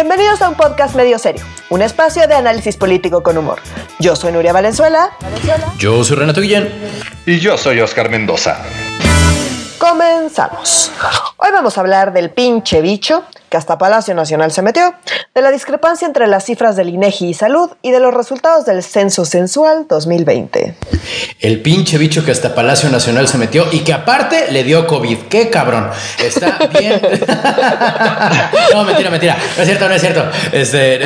Bienvenidos a un podcast medio serio, un espacio de análisis político con humor. Yo soy Nuria Valenzuela. Yo soy Renato Guillén. Y yo soy Oscar Mendoza. Comenzamos. Hoy vamos a hablar del pinche bicho que hasta Palacio Nacional se metió, de la discrepancia entre las cifras del INEGI y Salud y de los resultados del Censo Sensual 2020. El pinche bicho que hasta Palacio Nacional se metió y que aparte le dio COVID. ¡Qué cabrón! Está bien. no, mentira, mentira. No es cierto, no es cierto. Este,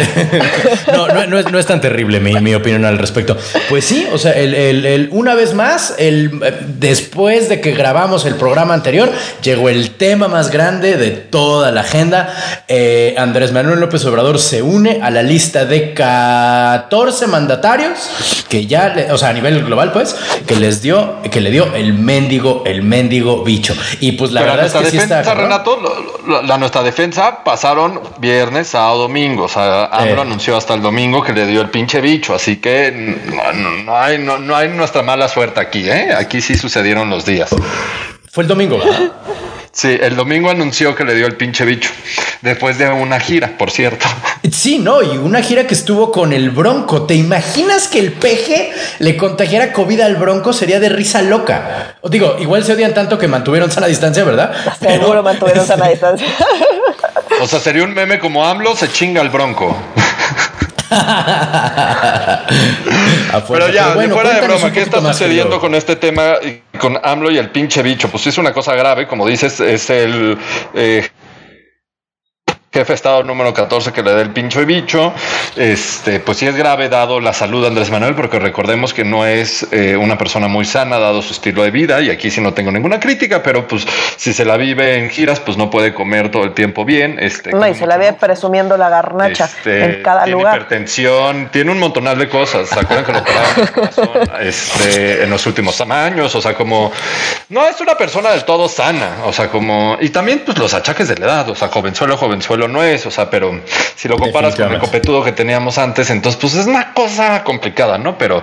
no, no, es, no, es, tan terrible mi, mi, opinión al respecto. Pues sí, o sea, el, el, una vez más, el, después de que grabamos el programa anterior, llegó el tema más grande de toda la agenda eh, Andrés Manuel López Obrador se une a la lista de 14 mandatarios que ya, o sea, a nivel global, pues, que les dio, que le dio el mendigo, el mendigo bicho. Y pues la verdad es que defensa, sí está. Renato, la, nuestra defensa pasaron viernes, sábado, domingo. O sea, AMLO eh. anunció hasta el domingo que le dio el pinche bicho. Así que no, hay, no hay nuestra mala suerte aquí, ¿eh? Aquí sí sucedieron los días. Fue el domingo, ¿verdad? Sí, el domingo anunció que le dio el pinche bicho. Después de una gira, por cierto. Sí, no, y una gira que estuvo con el Bronco. ¿Te imaginas que el peje le contagiara COVID al Bronco? Sería de risa loca. O digo, igual se odian tanto que mantuvieron sana distancia, ¿verdad? Seguro mantuvieron sana distancia. O sea, sería un meme como AMLO se chinga al Bronco. Pero ya, fuera de broma, ¿qué está sucediendo con este tema, con AMLO y el pinche bicho? Pues es una cosa grave, como dices, es el... Eh, jefe de Estado número 14 que le dé el pincho y bicho, este, pues sí es grave dado la salud de Andrés Manuel, porque recordemos que no es eh, una persona muy sana dado su estilo de vida, y aquí sí no tengo ninguna crítica, pero pues si se la vive en giras, pues no puede comer todo el tiempo bien. Este, no, y se la vive presumiendo la garnacha este, en cada tiene lugar. hipertensión, tiene un montonal de cosas. ¿Se acuerdan que lo operaron este, en los últimos años? O sea, como no es una persona del todo sana, o sea, como, y también pues los achaques de la edad, o sea, jovenzuelo, jovenzuelo no es, o sea, pero si lo comparas con el copetudo que teníamos antes, entonces pues es una cosa complicada, ¿no? Pero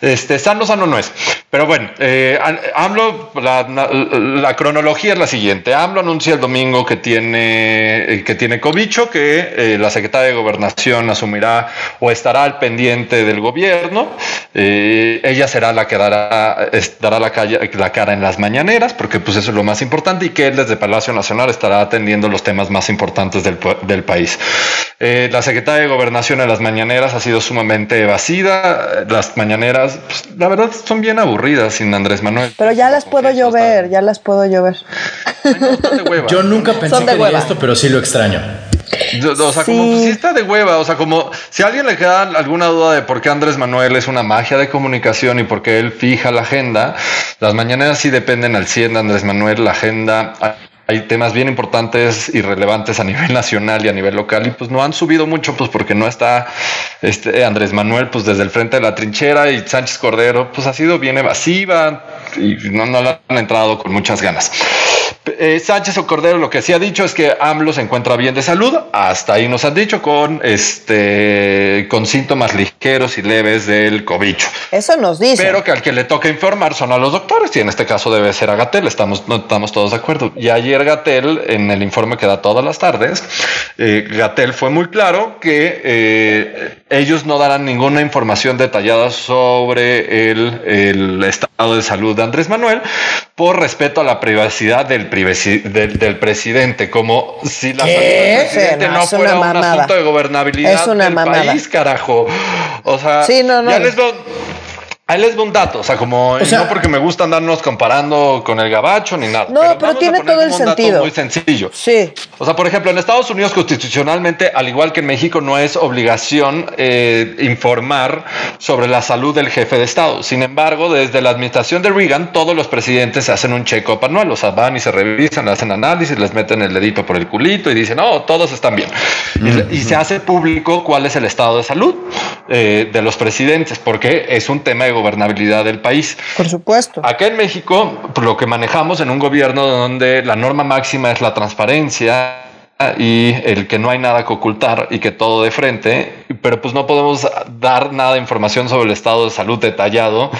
este, sano, sano no es. Pero bueno, eh, AMLO, la, cronología es la siguiente. AMLO anuncia el domingo que tiene, que tiene cobicho, que eh, la secretaria de Gobernación asumirá o estará al pendiente del gobierno. Eh, ella será la que dará, dará la, la cara en las mañaneras, porque pues eso es lo más importante, y que él desde Palacio Nacional estará atendiendo los temas más importantes del, del país. la secretaria de Gobernación en las mañaneras ha sido sumamente evasiva. Las mañaneras, pues, la verdad, son bien aburridas sin Andrés Manuel. Pero ya las puedo yo ver, ya las puedo yo ver. Yo nunca pensé que esto, pero sí lo extraño. O sea, como pues, si está de hueva, o sea, como si a alguien le queda alguna duda de por qué Andrés Manuel es una magia de comunicación y por qué él fija la agenda, las mañaneras sí dependen al 100 de Andrés Manuel, la agenda hay temas bien importantes y relevantes a nivel nacional y a nivel local y pues no han subido mucho pues porque no está este Andrés Manuel pues desde el frente de la trinchera y Sánchez Cordero pues ha sido bien evasiva y no, no le han entrado con muchas ganas. Eh, Sánchez o Cordero lo que sí ha dicho es que AMLO se encuentra bien de salud, hasta ahí nos han dicho con este con síntomas ligeros y leves del cobicho. Eso nos dice. Pero que al que le toca informar son a los doctores y en este caso debe ser a Gatel, estamos no estamos todos de acuerdo. Y ayer Gatel en el informe que da todas las tardes, eh, Gatel fue muy claro que eh, ellos no darán ninguna información detallada sobre el, el estado de salud de Andrés Manuel por respeto a la privacidad del del, presidente, como si la salud del presidente no, fuera un asunto de gobernabilidad del país, carajo. O sea, ya les doy Ahí les doy un dato, o sea, como no porque me gusta andarnos comparando con el gabacho ni nada. No, pero, tiene todo el sentido. muy sencillo. Sí. O sea, por ejemplo, en Estados Unidos constitucionalmente, al igual que en México, no es obligación eh, informar sobre la salud del jefe de Estado. Sin embargo, desde la administración de Reagan, todos los presidentes se hacen un check-up anual, o sea, van y se revisan, hacen análisis, les meten el dedito por el culito y dicen, no, todos están bien. y, se hace público cuál es el estado de salud eh, de los presidentes, porque es un tema de gobernabilidad del país. Por supuesto. Acá en México, lo que manejamos en un gobierno donde la norma máxima es la transparencia, y el que no hay nada que ocultar y que todo de frente, pero pues no podemos dar nada de información sobre el estado de salud detallado,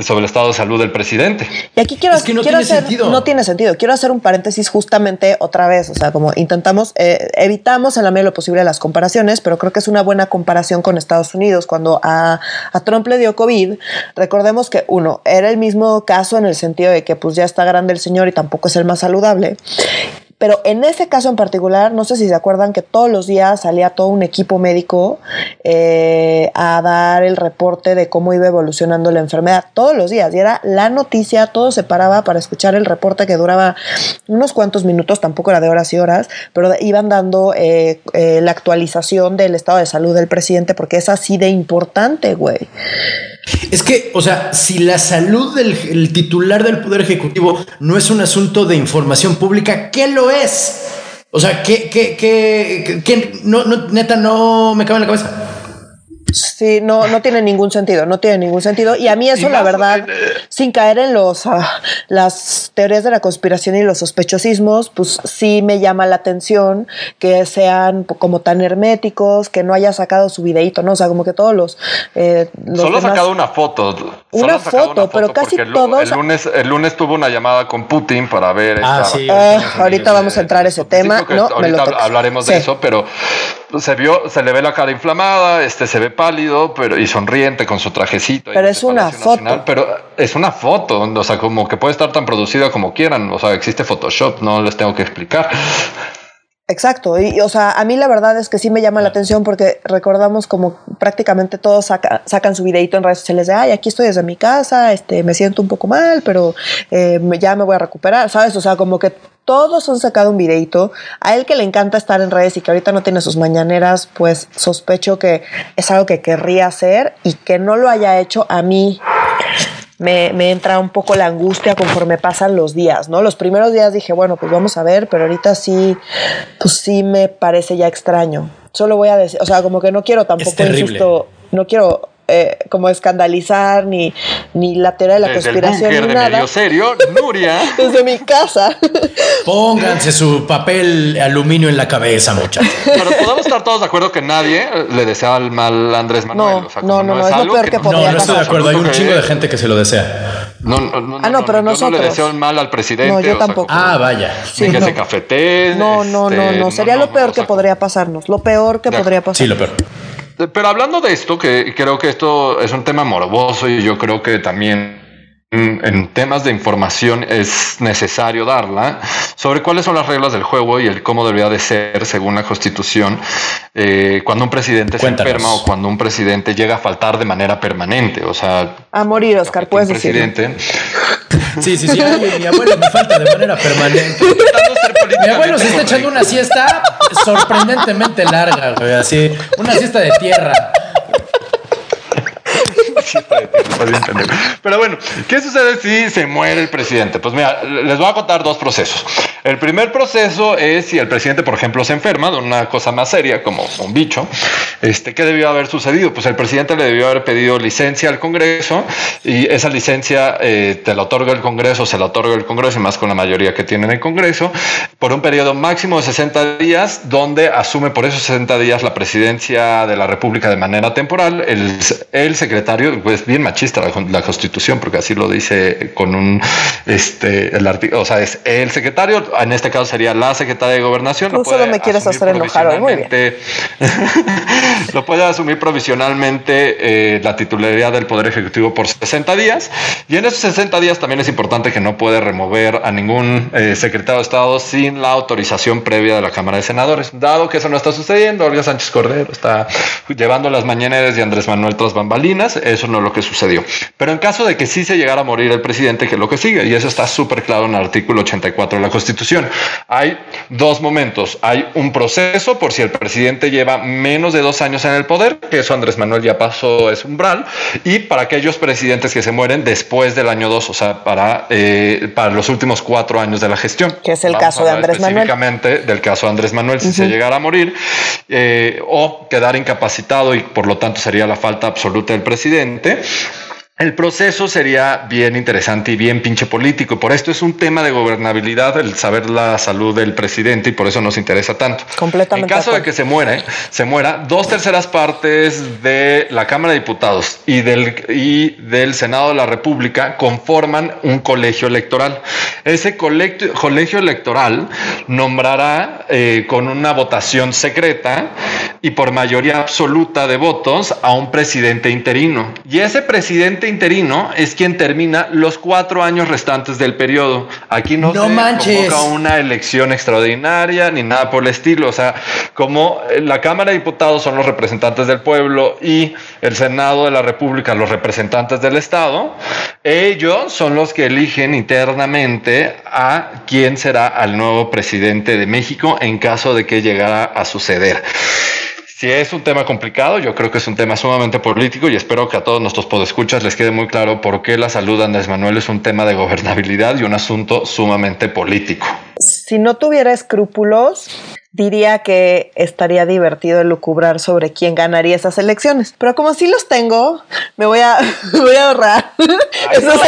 sobre el estado de salud del presidente. Y aquí quiero, Es que no quiero tiene hacer, sentido. no tiene sentido. Quiero hacer un paréntesis justamente otra vez, o sea, como intentamos, eh, evitamos en la medida de lo posible las comparaciones, pero creo que es una buena comparación con Estados Unidos. Cuando a, a Trump le dio COVID, recordemos que uno, era el mismo caso en el sentido de que pues ya está grande el señor y tampoco es el más saludable. Pero en ese caso en particular, no sé si se acuerdan que todos los días salía todo un equipo médico eh, a dar el reporte de cómo iba evolucionando la enfermedad. Todos los días. Y era la noticia, todo se paraba para escuchar el reporte que duraba unos cuantos minutos, tampoco era de horas y horas, pero iban dando eh, eh, la actualización del estado de salud del presidente porque es así de importante, güey. Es que, o sea, si la salud del el titular del Poder Ejecutivo no es un asunto de información pública, ¿qué lo es? O sea, ¿qué, qué, qué, qué- no, no, neta, no me cabe en la cabeza? Sí, no, no tiene ningún sentido, no tiene ningún sentido. Y a mí eso, la verdad, eh, sin caer en los ah, las teorías de la conspiración y los sospechosismos, pues sí me llama la atención que sean como tan herméticos, que no haya sacado su videíto, ¿no? O sea, como que todos los... eh, los Solo ha sacado una foto. Solo Una foto, pero casi el, todos- El lunes, el lunes tuvo una llamada con Putin para ver. Ah, esta- sí. Eh, ahorita vamos a entrar a ese tema, ¿no? Me lo ahorita hablaremos Sí. de eso, pero se vio, se le ve la cara inflamada, este se ve pálido, pero y sonriente con su trajecito. Pero es una Palacio foto. Nacional, pero es una foto, o sea, como que puede estar tan producida como quieran, o sea, existe Photoshop, no les tengo que explicar. Exacto, y, y, o sea, a mí la verdad es que sí me llama la atención porque recordamos como prácticamente todos saca- sacan su videito en redes sociales de, ay, aquí estoy desde mi casa, este, me siento un poco mal, pero eh, ya me voy a recuperar, ¿sabes? O sea, como que todos han sacado un videito. A él que le encanta estar en redes y que ahorita no tiene sus mañaneras, pues sospecho que es algo que querría hacer y que no lo haya hecho a mí me, me entra un poco la angustia conforme pasan los días, ¿no? Los primeros días dije, bueno, pues vamos a ver, pero ahorita sí, pues sí me parece ya extraño. Solo voy a decir, o sea, como que no quiero tampoco, insisto, no quiero eh, como escandalizar ni, ni la teoría de la Desde el conspiración búnker ni de nada. medio serio, Nuria. Desde mi casa. Pónganse su papel aluminio en la cabeza, muchachos. Pero podemos estar todos de acuerdo que nadie le desea el mal a Andrés Manuel. No, o sea, no, no, no, es lo algo peor que No, podría no estoy de acuerdo. Hay un chingo que- de gente que se lo desea. No, no, no, Ah, no, pero yo no nosotros. le deseo el mal al presidente. No, yo o sea, tampoco. como- Ah, vaya. Sí, ni que no. se cafetee. No, no, no, este, no. Sería no, lo peor que sea, podría pasarnos. Lo peor que De- podría pasar. Sí, lo peor. Pero hablando de esto, que creo que esto es un tema morboso y yo creo que también mm, en temas de información es necesario darla sobre cuáles son las reglas del juego y el cómo debería de ser según la constitución eh, cuando un presidente Cuéntanos. se enferma o cuando un presidente llega a faltar de manera permanente. O sea, A morir, Oscar, puedes presidente. Sí, sí, sí. Ay, mi abuelo me falta de manera permanente. Mi abuelo se está echando una siesta sorprendentemente larga, güey. Así, una siesta de tierra. Pero bueno, ¿qué sucede si se muere el presidente? Pues mira, les voy a contar dos procesos. El primer proceso es si el presidente, por ejemplo, se enferma de una cosa más seria, como un bicho. Este, ¿Qué debió haber sucedido? Pues el presidente le debió haber pedido licencia al Congreso y esa licencia eh, te la otorga el Congreso, se la otorga el Congreso, y más con la mayoría que tiene en el Congreso, por un periodo máximo de 60 días, donde asume por esos 60 días la presidencia de la República de manera temporal. El secretario, pues bien machista la, la Constitución, porque así lo dice con un, este, el artículo, o sea, es el secretario, en este caso sería la secretaria de Gobernación. Tú solo me quieres hacer enojar hoy, muy bien. lo puede asumir provisionalmente eh, la titularidad del Poder Ejecutivo por 60 días. Y en esos 60 días también es importante que no puede remover a ningún eh, secretario de Estado sin la autorización previa de la Cámara de Senadores. Dado que eso no está sucediendo, Olga Sánchez Cordero está llevando las mañaneras de Andrés Manuel tras bambalinas. Eso no es lo que sucedió. Pero en caso de que sí se llegara a morir el presidente, que es lo que sigue, y eso está súper claro en el artículo 84 de la Constitución, hay dos momentos. Hay un proceso por si el presidente lleva menos de dos años en el poder, que eso Andrés Manuel ya pasó ese umbral, y para aquellos presidentes que se mueren después del año dos, o sea, para, eh, para los últimos cuatro años de la gestión. Que es el Vamos caso de Andrés Manuel. Específicamente del caso de Andrés Manuel, si se llegara a morir, eh, o quedar incapacitado y por lo tanto sería la falta absoluta del presidente. gente el proceso sería bien interesante y bien pinche político. Por esto es un tema de gobernabilidad, el saber la salud del presidente y por eso nos interesa tanto. Completamente. En caso de que se muere, se muera, dos terceras partes de la Cámara de Diputados y del, y del Senado de la República conforman un colegio electoral. Ese colegio, colegio electoral nombrará eh, con una votación secreta y por mayoría absoluta de votos a un presidente interino. Y ese presidente interino es quien termina los cuatro años restantes del periodo. Aquí no, No se manches. convoca una elección extraordinaria ni nada por el estilo. O sea, como eh, la Cámara de Diputados son los representantes del pueblo y el Senado de la República los representantes del Estado, ellos son los que eligen internamente a quién será el nuevo presidente de México en caso de que llegara a suceder. Si es un tema complicado, yo creo que es un tema sumamente político y espero que a todos nuestros podescuchas les quede muy claro por qué la salud de Andrés Manuel es un tema de gobernabilidad y un asunto sumamente político. Si no tuviera escrúpulos, diría que estaría divertido lucubrar sobre quién ganaría esas elecciones. Pero como sí los tengo, me voy a, me voy a ahorrar esas No,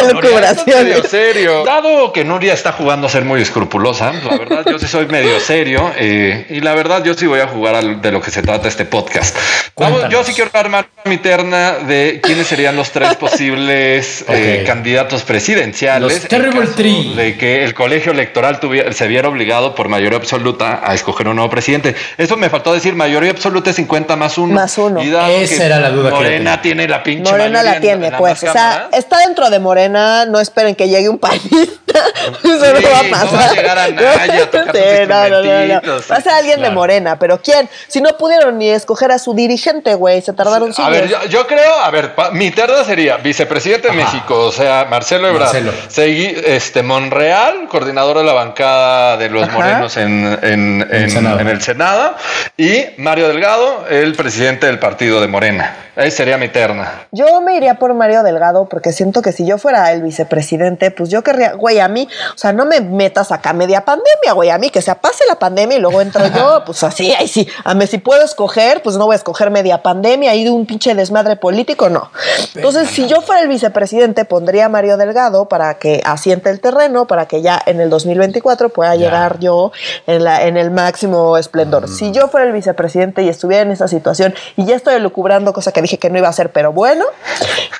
medio serio. Dado que Nuria está jugando a ser muy escrupulosa, la verdad yo sí soy medio serio eh, y la verdad yo sí voy a jugar al- de lo que se trata este podcast. Vamos, yo sí quiero armar mi terna de quiénes serían los tres posibles eh, candidatos presidenciales. Los Terrible Three. De que el colegio electoral tuviera, se viera obligado por mayoría absoluta a escoger un nuevo presidente. Eso me faltó decir, mayoría absoluta es 50 más uno. Más uno. Y dado Esa que era la duda Morena tiene la pinche Morena la en- tiene, en pues. O sea, está dentro de Morena. No esperen que llegue un panista. Eso no Sí, va a no pasar. va a llegar a Naya a tocar sus Sí, no, no, no, no. Va a ser alguien de. Morena. Pero ¿quién? Si no pudieron ni escoger a su dirigente, güey. Se tardaron A siglos. ver, yo, yo creo, a ver, pa- mi terna sería vicepresidente de México, o sea, Marcelo Ebrard, Marcelo. Segui- este, Monreal, coordinador de la bancada de los Ajá. morenos en, en- el en- Senado. en el Senado, y Mario Delgado, el presidente del partido de Morena. Esa sería mi terna. Yo me iría por Mario Delgado porque siento que si yo fuera el vicepresidente, pues yo querría, güey, a mí, o sea, no me metas acá media pandemia, güey, a mí que se pase la pandemia y luego entro yo, pues así, ahí sí, a mí si puedo escoger, pues no voy a escoger media pandemia y de un pinche desmadre político, no. Entonces, si yo fuera el vicepresidente, pondría a Mario Delgado para que asiente el terreno, para que ya en el 2024 pueda Ya. llegar yo en, la, en el máximo esplendor. Si yo fuera el vicepresidente y estuviera en esa situación y ya estoy lucubrando, cosa que dije que no iba a hacer, pero bueno,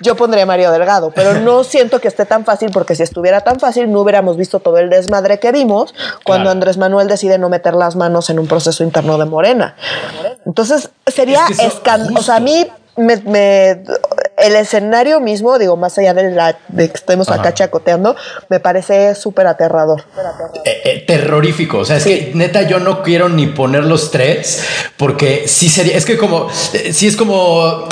yo pondría a Mario Delgado. Pero no siento que esté tan fácil, porque si estuviera tan fácil, no hubiéramos visto todo el desmadre que vimos cuando Claro. Andrés Manuel decide no meter las manos en un proceso interno de Morena. Entonces, sería Es que escandaloso. O sea, a mí me, me- el escenario mismo, digo, más allá de, la, de que estemos Ajá. acá chacoteando, me parece súper aterrador. Eh, eh, terrorífico. O sea, es que neta yo no quiero ni poner los tres porque sí sería, es que como, eh, sí es como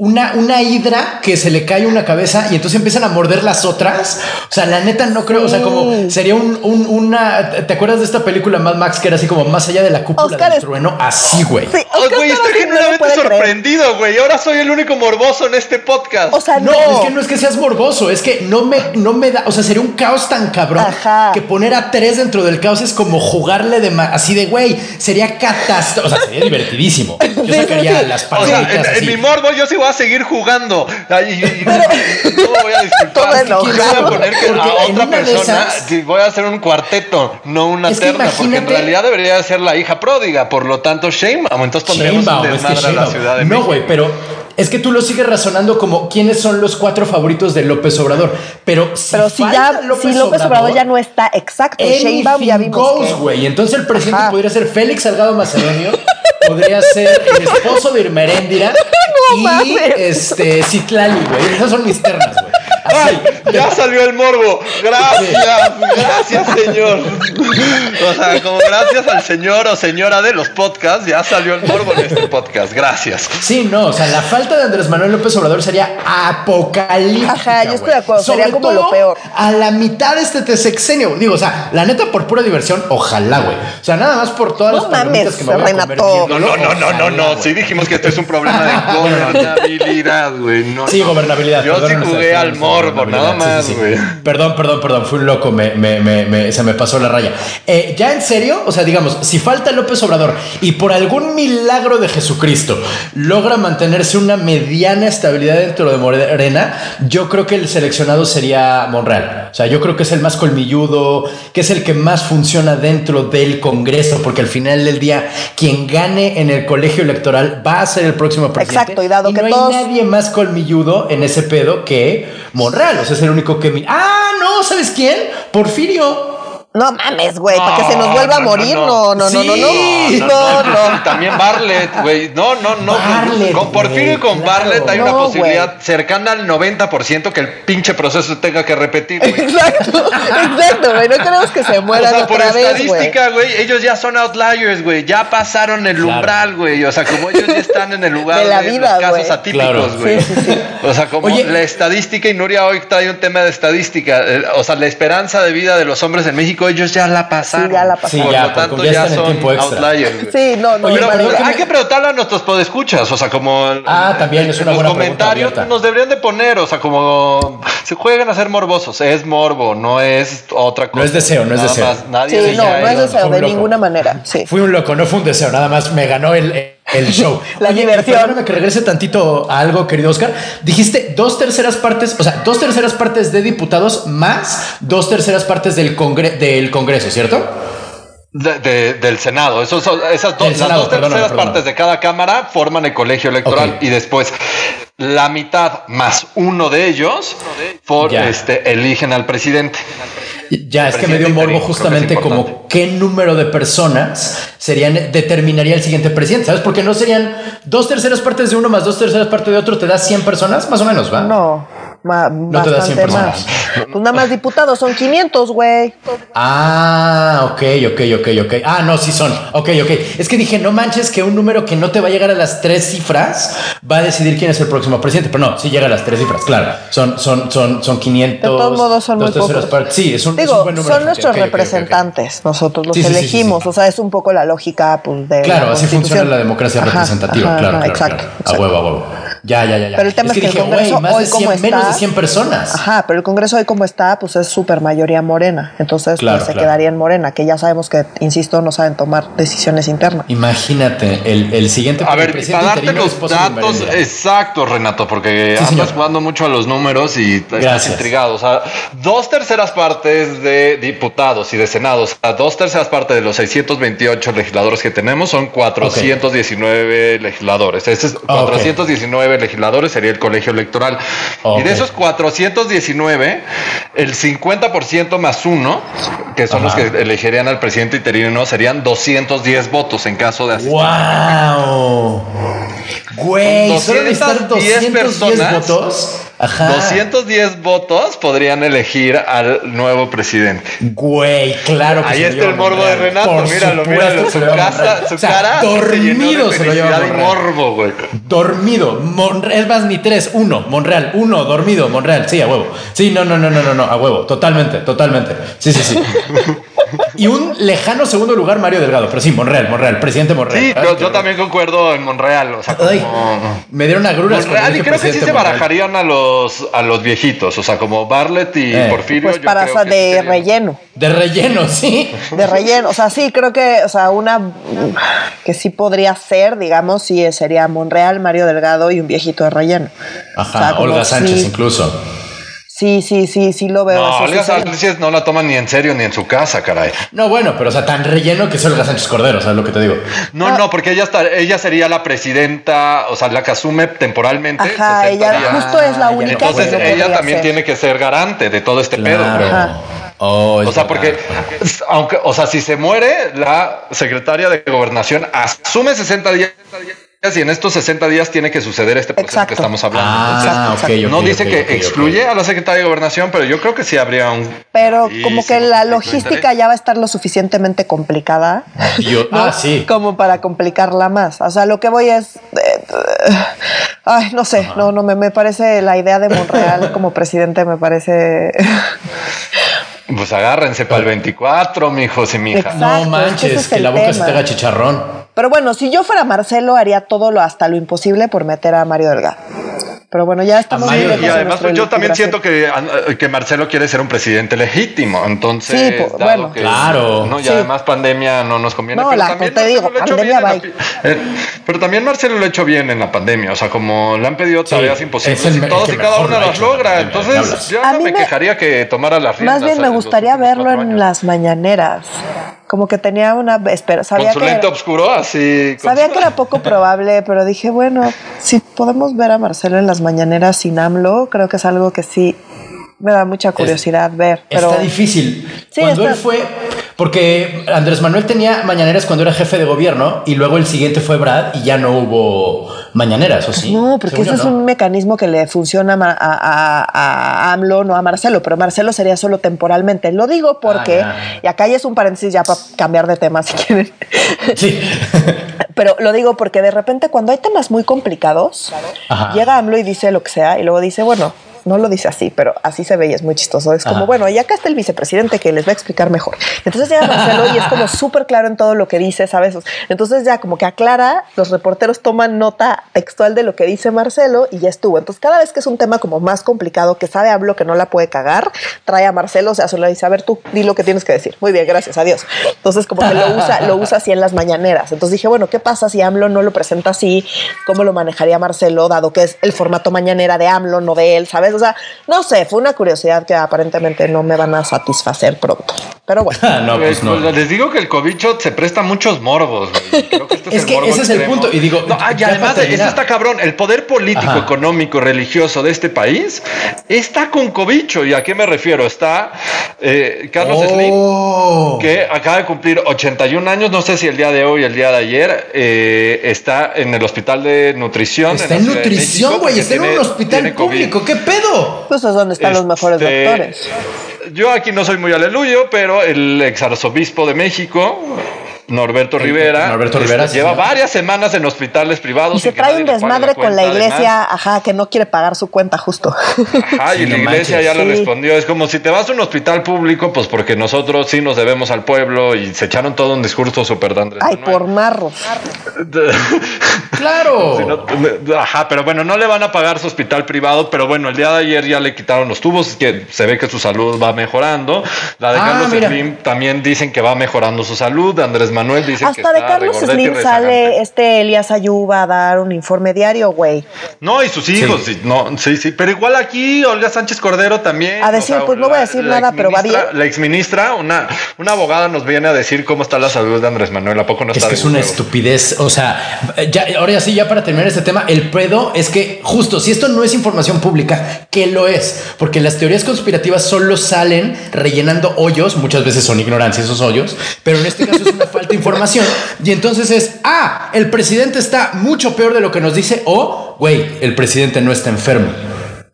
una, una hidra que se le cae una cabeza y entonces empiezan a morder las otras. O sea, la neta no creo, o sea, como sería un, un- una, ¿te acuerdas de esta película Mad Max que era así como más allá de la cúpula Oscar del es- trueno? Así, güey. Sí, Oh, güey, estoy genuinamente sorprendido, güey. Ahora soy el único morboso en este podcast. O sea, No, no. es que no es que seas morboso, es que no me, no me da, o sea, sería un caos tan cabrón Ajá. que poner a tres dentro del caos es como jugarle de ma- así de güey, sería catastrófico, o sea, sería divertidísimo. Yo sacaría sí, sí. las O sea, palomitas en, mi morbo yo sí voy a seguir jugando. Ay, Y, y- y no voy a disculpar. Quiero enojado. poner que a otra persona esas- voy a hacer un cuarteto, no una terna, porque en realidad debería de ser la hija pródiga. Por lo tanto, Shame, entonces pondríamos Sheinbaum, un es que desmadre a la Sheinbaum. Ciudad de No, México. güey, pero es que tú lo sigues razonando como quiénes son los cuatro favoritos de López Obrador. Pero si, Pero si falta ya, si López Obrador ya no está exacto, Sheinbaum ya vimos goes, que-. Entonces el presidente Ajá. podría ser Félix Salgado Macedonio, podría ser el esposo de Irma Heréndira y este Citlali, güey. Esas son mis ternas, güey. ¡Ay! Ya salió el morbo. Gracias, gracias, señor. O sea, como gracias al señor o señora de los podcasts, ya salió el morbo en este podcast. Gracias. Sí, no, o sea, la falta de Andrés Manuel López Obrador sería apocalíptica. Ajá, yo estoy de acuerdo, sería como lo peor. A la mitad de este sexenio. Digo, o sea, la neta, por pura diversión, ojalá, güey. O sea, nada más por todas No las mames, que me voy a. No, no, no, no, no, ojalá, no. Sí dijimos que este es un problema de gobernabilidad, güey. No, Sí, gobernabilidad, Yo sí jugué al morbo, morbo, nada más, güey. Perdón, perdón, perdón, fui un loco, me, me, me, se me pasó la raya. Eh, ya en serio, o sea, digamos, si falta López Obrador y por algún milagro de Jesucristo logra mantenerse una mediana estabilidad dentro de Morena, yo creo que el seleccionado sería Monreal. O sea, yo creo que es el más colmilludo, que es el que más funciona dentro del Congreso, porque al final del día, quien gane en el colegio electoral va a ser el próximo presidente. Exacto, y dado que no hay nadie más colmilludo en ese pedo que Monreal. O sea, es el único que. ¡Ah, no! ¿Sabes quién? Porfirio. No mames, güey, para que se nos vuelva a morir. No, no, no, no, no. No, También Barlet, güey. No, no, no. con Porfirio y con Barlet hay una posibilidad cercana al 90% que el pinche proceso tenga que repetir, güey. Exacto, exacto, güey. No queremos que se mueran o sea, por estadística, güey, ellos ya son outliers, güey. Ya pasaron el umbral, güey. O sea, como ellos ya están en el lugar de, la vida, los casos atípicos, güey. Sí, sí, sí. O sea, como la estadística, y Nuria hoy trae un tema de estadística. O sea, la esperanza de vida de los hombres en México ellos ya la pasaron. Sí, ya la pasaron. Por lo tanto, ya, son outliers. Sí, no, no. Pero, hay que preguntarle a nuestros podescuchas, o sea, como. Ah, también es una buena comentarios nos deberían de poner, o sea, como. Se juegan a ser morbosos. Es morbo, no es otra cosa. No es deseo, no es deseo. nadie sí, no, no es deseo, de ninguna manera. Sí. Fui un loco, no fue un deseo, nada más me ganó el el show. la diversión. Perdóname que regrese tantito a algo, querido Oscar. Dijiste dos terceras partes, o sea, dos terceras partes de diputados más dos terceras partes del, del Congreso, ¿cierto? Del Senado. esas dos, terceras partes de cada cámara forman el colegio electoral y después la mitad más uno de ellos este, eligen al presidente. Ya, es que me dio un morbo justamente como qué número de personas serían, determinaría el siguiente presidente, ¿sabes? Porque no serían dos terceras partes de uno más dos terceras partes de otro, te da 100 personas, más o menos, ¿va? No, no te da 100 personas. Pues nada más diputados, son 500, güey. Ah, ok, ok, ok, ok. Ah, no, sí son. Ok, ok. Es que dije, no manches que un número que no te va a llegar a las tres cifras va a decidir quién es el próximo presidente. Pero no, sí llega a las tres cifras, claro. Son, son, son, son 500. De todos modos son muy pocos. Sí, es un, Digo, son nuestros representantes. Nosotros los elegimos. o sea, es un poco la lógica pues, de. Claro, así funciona la democracia representativa. claro, claro, exacto, A huevo, a huevo. Ya, ya, ya. ya. Pero el tema es, que, el Congreso hoy como está, menos de 100 personas. Ajá, pero el Congreso hoy como está, pues es súper mayoría morena. Entonces pues, se quedaría en morena, que ya sabemos que, insisto, no saben tomar decisiones internas. Imagínate, el, el siguiente A ver, para darte los datos exactos, Renato, porque andas jugando mucho a los números y estás intrigado. O sea, dos terceras partes de diputados y de senados, o dos terceras partes de los 628 legisladores que tenemos son 419 legisladores. Ese es 419 legisladores sería el colegio electoral. Y de esos 419, el 50% más uno, que son los que elegirían al presidente interino, serían 210 votos en caso de así. ¡Wow! Güey, solo 210 personas. votos. Ajá. 210 votos podrían elegir al nuevo presidente. Güey, claro que Ahí está el morbo de Renato, míralo, míralo. Su, casa, su cara dormido se, lo lleva morbo, güey. Dormido. es más, ni tres, uno. Monreal, uno, dormido, Monreal. Sí, a huevo. Sí, no, no, no, no, no, no, a huevo. Totalmente, totalmente. Sí, sí, sí. y un lejano segundo lugar, Mario Delgado. Pero sí, Monreal, Monreal, presidente Monreal. Sí, yo, también concuerdo en Monreal. O sea, como... me dieron agruras. Monreal, y creo que sí se barajarían a los a los viejitos, o sea, como Barlet y eh. Porfirio. Pues para, de relleno. De relleno, sí. De relleno, o sea, sí, creo que, o sea, una que sí podría ser, digamos, sí sería Monreal, Mario Delgado y un viejito de relleno. Ajá, Olga Sánchez incluso. Sí, sí, sí, sí lo veo. No, Olga Sánchez no la toman ni en serio ni en su casa, caray. No, bueno, pero o sea, tan relleno que es Olga Sánchez Cordero, ¿sabes lo que te digo? No, ah. no, porque ella está, ella sería la presidenta, o sea, la que asume temporalmente. Ajá, ella justo es la única. Entonces ella también tiene que ser garante de todo este pedo. Oh, o sea, porque, aunque, o sea, si se muere, la secretaria de gobernación asume 60 días y en estos 60 días tiene que suceder este proceso que estamos hablando. Ah, no dice que excluye a la secretaria de gobernación, pero yo creo que sí habría un. Pero como que la logística ya va a estar lo suficientemente complicada. Ah, sí. Como para complicarla más. O sea, lo que voy es. Eh, ay, no sé, no, no, me, me parece la idea de Monreal como presidente, me parece. Pues agárrense para el 24, mijos y mijas. no manches, que, la boca se te haga chicharrón. Pero bueno, si yo fuera Marcelo, haría todo lo hasta lo imposible por meter a Mario Delgado. Pero bueno, ya estamos Mario- Y de además, yo también siento que, que Marcelo quiere ser un presidente legítimo. Entonces, Sí, pues, dado bueno. que- Claro. ¿no? Y Sí. además, pandemia no nos conviene. No, pero, la- también te digo, pandemia, pi- eh, pero también Marcelo lo ha hecho bien en la pandemia. O sea, como le han pedido Sí, tareas es imposibles el y todos y cada ha las logra. Entonces, yo no me me- quejaría que tomara las riendas. Más bien me gustaría verlo en las mañaneras. Como que tenía una espera. Sabía Con su que lente era, oscuro, así. sabía su- que era poco probable, pero dije, bueno, si podemos ver a Marcelo en las mañaneras sin AMLO, creo que es algo que sí me da mucha curiosidad ver. Pero Está difícil. Sí, cuando está- él fue, porque Andrés Manuel tenía mañaneras cuando era jefe de gobierno y luego el siguiente fue Brad y ya no hubo mañaneras, ¿o sí? No, porque Según ese yo, es no. un mecanismo que le funciona a AMLO, no a Marcelo, pero Marcelo sería solo temporalmente. Lo digo porque, Ah, y acá ya es un paréntesis ya para cambiar de tema si quieren, Sí. pero lo digo porque de repente cuando hay temas muy complicados, Ajá. llega AMLO y dice lo que sea y luego dice, bueno, no lo dice así, pero así se ve y es muy chistoso. Es como, Ajá. bueno, y acá está el vicepresidente que les va a explicar mejor. Entonces llega Marcelo y es como súper claro en todo lo que dice, ¿sabes? Entonces ya como que aclara, los reporteros toman nota textual de lo que dice Marcelo y ya estuvo. Entonces cada vez que es un tema como más complicado, que sabe AMLO que no la puede cagar, trae a Marcelo, o sea, solo dice, a ver tú, di lo que tienes que decir. Muy bien, gracias, adiós. Entonces como que lo usa, lo usa así en las mañaneras. Entonces dije, bueno, ¿qué pasa si AMLO no lo presenta así? ¿Cómo lo manejaría Marcelo, dado que es el formato mañanera de AMLO, no de él, ¿sabes? Sea, no sé, fue una curiosidad que aparentemente no me van a satisfacer pronto. Pero bueno. No, pues no. Pues, les digo que el cobicho se presta a muchos morbos. güey. Creo que este Es que morbo ese es el punto, y digo, No, ah, y además, esto está cabrón. El poder político, Ajá. económico, religioso de este país está con cobicho. ¿Y a qué me refiero? Está eh, Carlos Slim, Oh. que acaba de cumplir 81 años. No sé si el día de hoy, el día de ayer, eh, está en el hospital de nutrición. Está en nutrición, güey. Está en un hospital COVID. público. ¿Qué pedo? Pues es donde están los mejores Este, doctores. Yo aquí no soy muy aleluyo, pero el ex arzobispo de México, Norberto Rivera, Norberto este, Rivera, sí, lleva varias semanas en hospitales privados. Y se trae un desmadre con la iglesia, además. ajá, que no quiere pagar su cuenta justo. Ajá, Sí, y la no iglesia manches. ya le Sí. respondió. Es como si te vas a un hospital público, pues porque nosotros sí nos debemos al pueblo y se echaron todo un discurso súper de Andrés Ay, Manuel. por marros. Claro. Si no- ajá, pero bueno, no le van a pagar su hospital privado, pero bueno, el día de ayer ya le quitaron los tubos, que se ve que su salud va mejorando. La de Ah, Carlos. Slim también dicen que va mejorando su salud. Andrés Manuel dice que Hasta de está Carlos Slim sale este Elías Ayuba a dar un informe diario, güey. No, y sus hijos, sí. no, sí, sí, pero igual aquí Olga Sánchez Cordero también. A decir, pues, no voy a decir nada, pero va bien. La exministra, una, una abogada nos viene a decir cómo está la salud de Andrés Manuel, ¿a poco no Es está que de es una estupidez. O sea, ya, ahora sí, ya para terminar este tema, el pedo es que justo si esto no es información pública, ¿qué lo es? Porque las teorías conspirativas solo salen rellenando hoyos, muchas veces son ignorancia esos hoyos, pero en este caso es una falta información. Y entonces es, ah, el presidente está mucho peor de lo que nos dice, o, güey, el presidente no está enfermo.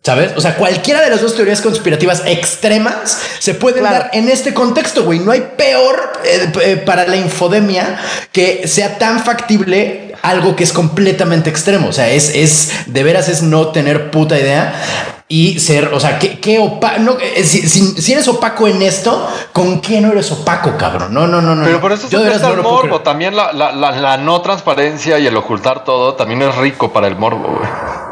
¿Sabes? O sea, cualquiera de las dos teorías conspirativas extremas se pueden Claro. dar en este contexto, güey. No hay peor eh, eh, para la infodemia que sea tan factible algo que es completamente extremo. O sea, es, es de veras es no tener puta idea y ser, o sea, qué, qué opa- no, eh, si, si- si eres opaco en esto, ¿con qué no eres opaco, cabrón? No, no, no, no. Pero por eso Yo no el morbo. También la, la, la, la no transparencia y el ocultar todo también es rico para el morbo, güey.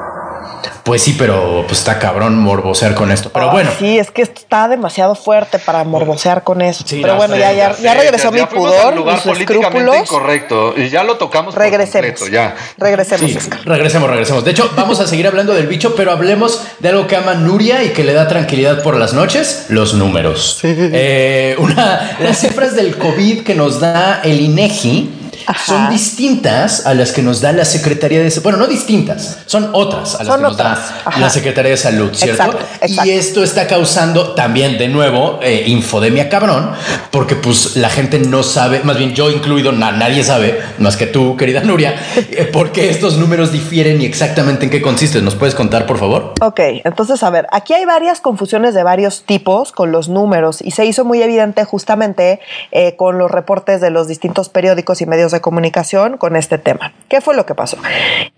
Pues sí, pero pues está cabrón morbosear con esto. Pero bueno. Sí, es que está demasiado fuerte para morbosear con eso. Sí, Pero no bueno, sé, ya, ya, sé, ya regresó mi pudor, lugar mis políticamente escrúpulos. incorrecto y ya lo tocamos por Regresemos. completo, ya. Regresemos, Sí, regresemos, regresemos. De hecho, vamos a seguir hablando del bicho, pero hablemos de algo que ama Nuria y que le da tranquilidad por las noches, los números. Eh, una, las cifras del COVID que nos da el INEGI Ajá. son distintas a las que nos da la Secretaría de Bueno, no distintas, son otras a las Son que nos da ajá. la Secretaría de Salud, ¿cierto? Exacto, exacto. Y esto está causando también, de nuevo, eh, infodemia cabrón, porque pues la gente no sabe, más bien yo incluido, na- nadie sabe, más que tú, querida Nuria, eh, por qué estos números difieren y exactamente en qué consisten. ¿Nos puedes contar, por favor? Ok, entonces a ver, aquí hay varias confusiones de varios tipos con los números y se hizo muy evidente justamente eh, con los reportes de los distintos periódicos y medios de comunicación con este tema. ¿Qué fue lo que pasó?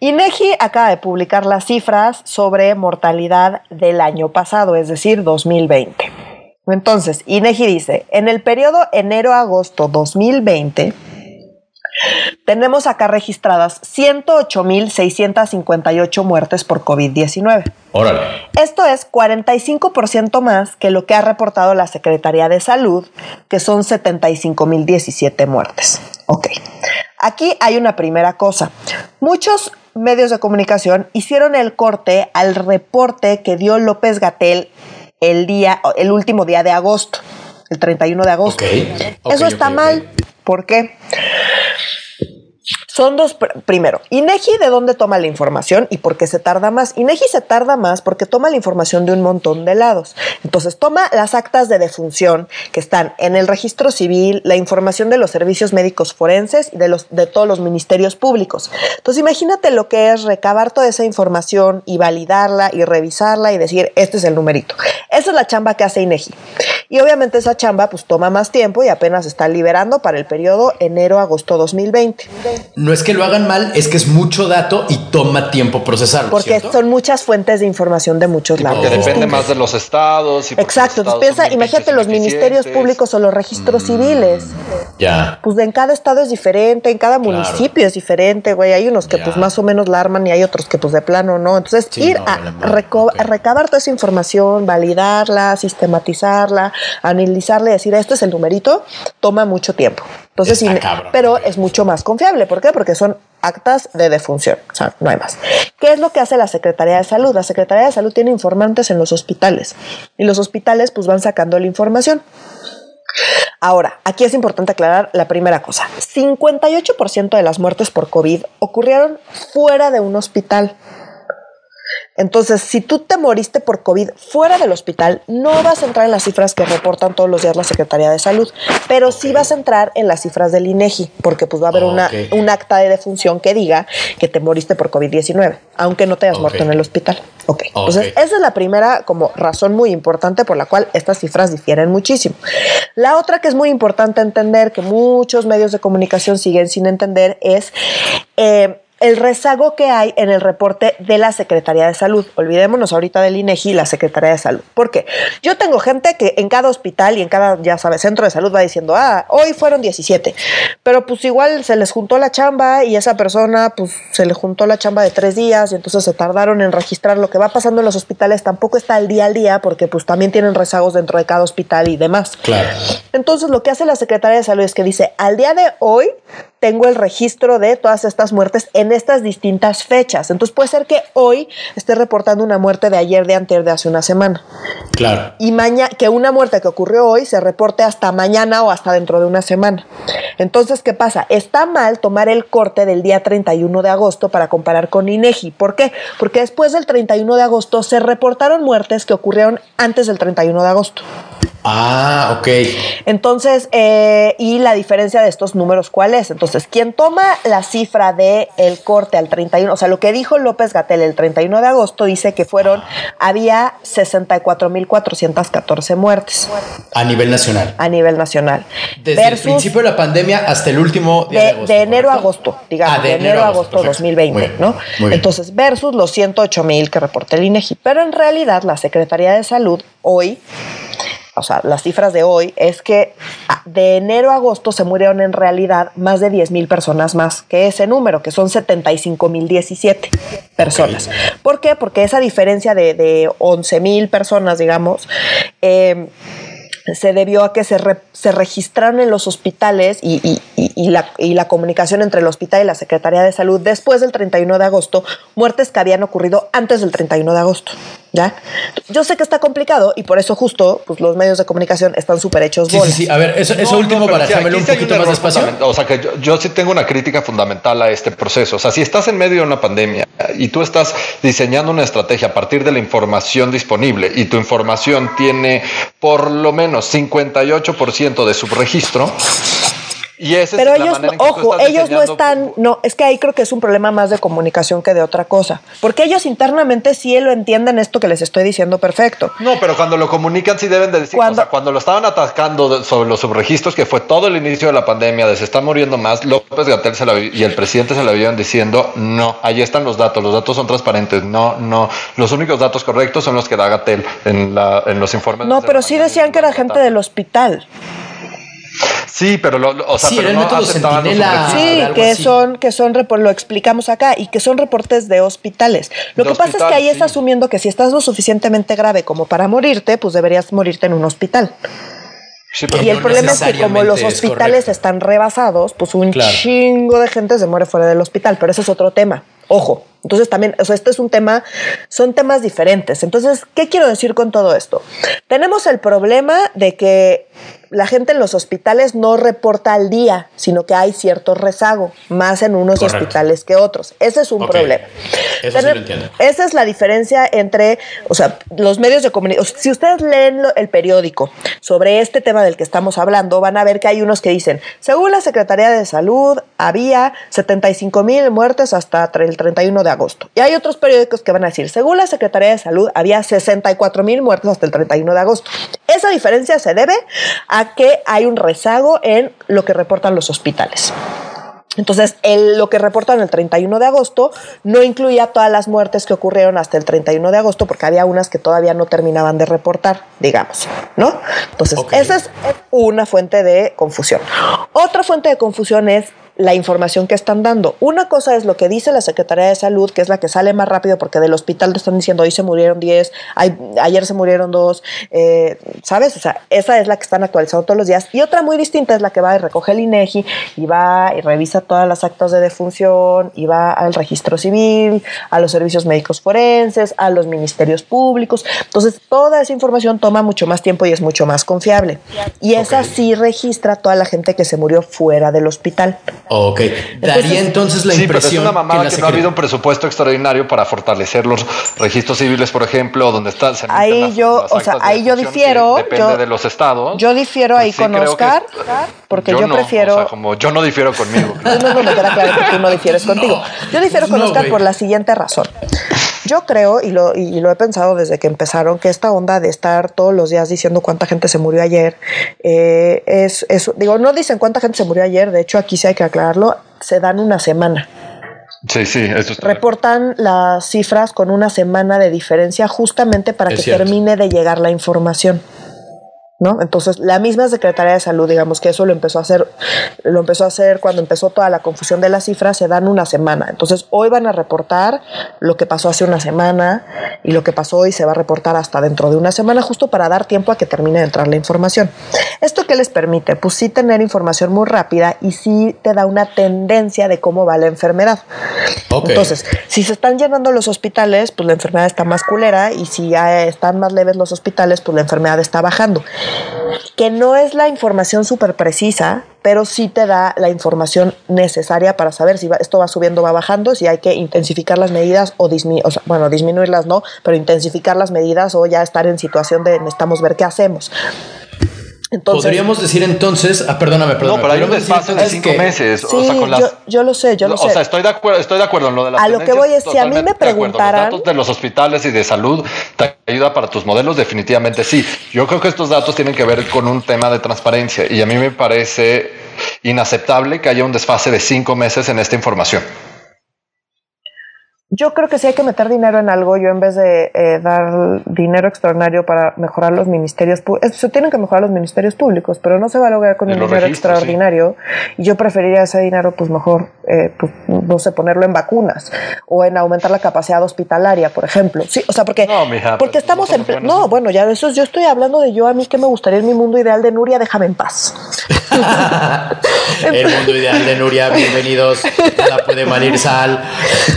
INEGI acaba de publicar las cifras sobre mortalidad del año pasado, es decir, 2020. Entonces, INEGI dice, en el periodo enero-agosto 2020, Tenemos acá registradas 108.658 muertes por COVID-19. Órale. Esto es 45% más que lo que ha reportado la Secretaría de Salud, que son 75.017 muertes. Ok. Aquí hay una primera cosa. Muchos medios de comunicación hicieron el corte al reporte que dio López Gatel el día, el último día de agosto, el 31 de agosto. Ok. Ok, Eso está mal. ¿Por qué? Son dos, pr- primero, INEGI de dónde toma la información y por qué se tarda más. INEGI se tarda más porque toma la información de un montón de lados. Entonces toma las actas de defunción que están en el registro civil, la información de los servicios médicos forenses y de, los, de todos los ministerios públicos. Entonces imagínate lo que es recabar toda esa información y validarla y revisarla y decir, este es el numerito. Esa es la chamba que hace INEGI. Y obviamente esa chamba pues toma más tiempo y apenas está liberando para el periodo enero-agosto 2020. No es que lo hagan mal, es que es mucho dato y toma tiempo procesarlo. Porque ¿cierto? son muchas fuentes de información de muchos lados. Que depende más de los estados. Y porque Exacto, los entonces estados piensa, imagínate los ministerios públicos o los registros civiles. Ya. Pues en cada estado es diferente, en cada Claro. municipio es diferente, güey. Hay unos que Ya. pues más o menos la arman y hay otros que pues de plano no. Entonces Sí, ir no, a, vale reco- a recabar toda esa información, validarla, sistematizarla, analizarla y decir este es el numerito, toma mucho tiempo. Entonces, sí, pero es mucho más confiable. ¿Por qué? Porque son actas de defunción. O sea, no hay más. ¿Qué es lo que hace la Secretaría de Salud? La Secretaría de Salud tiene informantes en los hospitales y los hospitales pues van sacando la información. Ahora, aquí es importante aclarar la primera cosa. 58% de las muertes por COVID ocurrieron fuera de un hospital. Entonces, si tú te moriste por COVID fuera del hospital, no vas a entrar en las cifras que reportan todos los días la Secretaría de Salud, pero sí vas a entrar en las cifras del INEGI, porque pues va a haber una, un acta de defunción que diga que te moriste por COVID-19, aunque no te hayas muerto en el hospital. Ok. Ok. Entonces, esa es la primera como razón muy importante por la cual estas cifras difieren muchísimo. La otra que es muy importante entender, que muchos medios de comunicación siguen sin entender, es eh, el rezago que hay en el reporte de la Secretaría de Salud. Olvidémonos ahorita del INEGI y la Secretaría de Salud. ¿Por qué? Yo tengo gente que en cada hospital y en cada, ya sabes, centro de salud va diciendo, ah, hoy fueron 17, pero pues igual se les juntó la chamba y esa persona, pues se le juntó la chamba de tres días y entonces se tardaron en registrar lo que va pasando en los hospitales, tampoco está al día al día porque pues también tienen rezagos dentro de cada hospital y demás. Claro. Entonces lo que hace la Secretaría de Salud es que dice, al día de hoy tengo el registro de todas estas muertes en estas distintas fechas. Entonces puede ser que hoy esté reportando una muerte de ayer, de antes, de hace una semana. Claro. Y mañana, que una muerte que ocurrió hoy se reporte hasta mañana o hasta dentro de una semana. Entonces, ¿qué pasa? Está mal tomar el corte del día 31 de agosto para comparar con INEGI. ¿Por qué? Porque después del 31 de agosto se reportaron muertes que ocurrieron antes del 31 de agosto. Ah, ok. Entonces, eh, y la diferencia de estos números, ¿cuál es? Entonces, quien toma la cifra de el corte al 31, o sea, lo que dijo López Gatel el 31 de agosto dice que fueron, había 64.414 muertes A nivel nacional. a nivel nacional. Desde el principio de la pandemia hasta el último día de, de, agosto. de enero a agosto, digamos, Ah, de, enero a agosto perfecto. 2020, Muy bien, ¿no? Entonces, versus los 108 mil que reporta el INEGI. Pero en realidad, la Secretaría de Salud hoy, o sea, las cifras de hoy, es que ah, de enero a agosto se murieron en realidad más de 10 mil personas más que ese número, que son 75 mil 17 personas. ¿Por qué? Porque esa diferencia de, de 11 mil personas, digamos, eh, se debió a que se, re- se registraron en los hospitales y, y- y- y la, y la comunicación entre el hospital y la Secretaría de Salud después del 31 de agosto, muertes que habían ocurrido antes del 31 de agosto. ¿Ya? Yo sé que está complicado y por eso justo pues, los medios de comunicación están súper hechos Sí, sí, bolas. sí. A ver, eso, eso No, último, no, barájamelo aquí un poquito más despacio. fundamental. O sea, que yo, yo sí tengo una crítica fundamental a este proceso. O sea, si estás en medio de una pandemia y tú estás diseñando una estrategia a partir de la información disponible y tu información tiene por lo menos 58% de subregistro, y esa Pero es la ellos, no- tú ojo, ellos no están, no, es que ahí creo que es un problema más de comunicación que de otra cosa, porque ellos internamente sí lo entienden esto que les estoy diciendo perfecto. No, pero cuando lo comunican sí deben de decir, Cuando- o sea, cuando lo estaban atacando sobre los subregistros, que fue todo el inicio de la pandemia, de se están muriendo más, López Gatel la y el presidente se la vieron diciendo, no, ahí están los datos, los datos son transparentes, no, no, los únicos datos correctos son los que da Gatel en, la, en los informes. No, pero la sí decían que era gente datos". del hospital. Sí, pero lo, lo- o sea, Sí, pero era el no método aceptaban los. Sí, que así. son, que son, lo explicamos acá, y que son reportes de hospitales. Lo De que pasa es que ahí sí. está asumiendo que si estás lo suficientemente grave como para morirte, pues deberías morirte en un hospital. Sí, pero Y el no problema es que como los es hospitales están rebasados, pues un Claro. chingo de gente se muere fuera del hospital, pero ese es otro tema. Ojo. Entonces también, o sea, este es un tema, son temas diferentes. Entonces, ¿qué quiero decir con todo esto? Tenemos el problema de que la gente en los hospitales no reporta al día, sino que hay cierto rezago, más en unos Correcto. hospitales que otros. Ese es un problema. Eso sí lo entiendo. esa es la diferencia entre, o sea, los medios de comunicación. Si ustedes leen lo- el periódico sobre este tema del que estamos hablando, van a ver que hay unos que dicen, según la Secretaría de Salud, había 75 mil muertes hasta el 31 de agosto. Y hay otros periódicos que van a decir, según la Secretaría de Salud, había 64 mil muertes hasta el 31 de agosto. Esa diferencia se debe a que hay un rezago en lo que reportan los hospitales. Entonces, el- lo que reportan el 31 de agosto no incluía todas las muertes que ocurrieron hasta el 31 de agosto, porque había unas que todavía no terminaban de reportar, digamos, ¿no? Entonces, esa es una fuente de confusión. Otra fuente de confusión es la información que están dando. Una cosa es lo que dice la Secretaría de Salud, que es la que sale más rápido porque del hospital te están diciendo hoy se murieron 10, ay- ayer se murieron 2, ¿sabes? O sea, esa es la que están actualizando todos los días. Y otra muy distinta es la que va y recoge el INEGI y va y revisa todas las actas de defunción y va al registro civil, a los servicios médicos forenses, a los ministerios públicos. Entonces, toda esa información toma mucho más tiempo y es mucho más confiable. Y esa sí registra a toda la gente que se murió fuera del hospital. Ok. Daría entonces la Sí, pero es impresión una mamada la que, no ha habido un presupuesto extraordinario para fortalecer los registros civiles, por ejemplo, donde está se Ahí las- yo, las o sea, ahí yo que difiero. Depende yo, de los estados. Yo difiero Pues ahí sí, con creo que- Oscar, porque yo, no, prefiero. o sea, como yo no difiero conmigo. No, no, no, me queda claro que tú no difieres contigo. Yo difiero pues con no, Oscar güey. por la siguiente razón. Yo creo, y lo, y lo he pensado desde que empezaron, que esta onda de estar todos los días diciendo cuánta gente se murió ayer, eh, es, es- digo, no dicen cuánta gente se murió ayer, de hecho aquí sí hay que aclararlo, se dan una semana. Sí, sí, eso está. Reportan las cifras con una semana de diferencia justamente para Es que cierto. termine de llegar la información. ¿No? Entonces, la misma Secretaría de Salud, digamos que eso lo empezó a hacer, lo empezó a hacer cuando empezó toda la confusión de las cifras, se dan una semana. Entonces, hoy van a reportar lo que pasó hace una semana y lo que pasó hoy se va a reportar hasta dentro de una semana, justo para dar tiempo a que termine de entrar la información. ¿Esto qué les permite? Pues sí tener información muy rápida y sí te da una tendencia de cómo va la enfermedad. Entonces, si se están llenando los hospitales, pues la enfermedad está más culera y si ya están más leves los hospitales, pues la enfermedad está bajando. Que no es la información súper precisa, pero sí te da la información necesaria para saber si va- esto va subiendo o va bajando, si hay que intensificar las medidas o, o sea, bueno, disminuirlas no, pero intensificar las medidas o ya estar en situación de necesitamos ver qué hacemos. Entonces, Podríamos decir entonces, ah, perdóname, No, perdóname. pero hay un desfase de cinco que- meses. o sí, sea, con las, yo, yo lo sé, yo lo o sé. sea, estoy de acuerdo, estoy de acuerdo en lo de las A lo que voy es, si a mí me de preguntaran- Los datos de los hospitales y de salud te ayuda para tus modelos, definitivamente sí. Yo creo que estos datos tienen que ver con un tema de transparencia y a mí me parece inaceptable que haya un desfase de cinco meses en esta información. Yo creo que sí hay que meter dinero en algo. Yo en vez de eh, dar dinero extraordinario para mejorar los ministerios públicos, se tienen que mejorar los ministerios públicos, pero no se va a lograr con Y un dinero registros, extraordinario. Y yo preferiría ese dinero, pues mejor, eh, pues, no sé, ponerlo en vacunas o en aumentar la capacidad hospitalaria, por ejemplo. Sí, o sea, porque, No, mija, porque pues, estamos no en. No, bueno, ya eso yo estoy hablando de yo a mí que me gustaría en mi mundo ideal de Nuria, déjame en paz. El mundo ideal de Nuria, bienvenidos. Nada puede malir sal.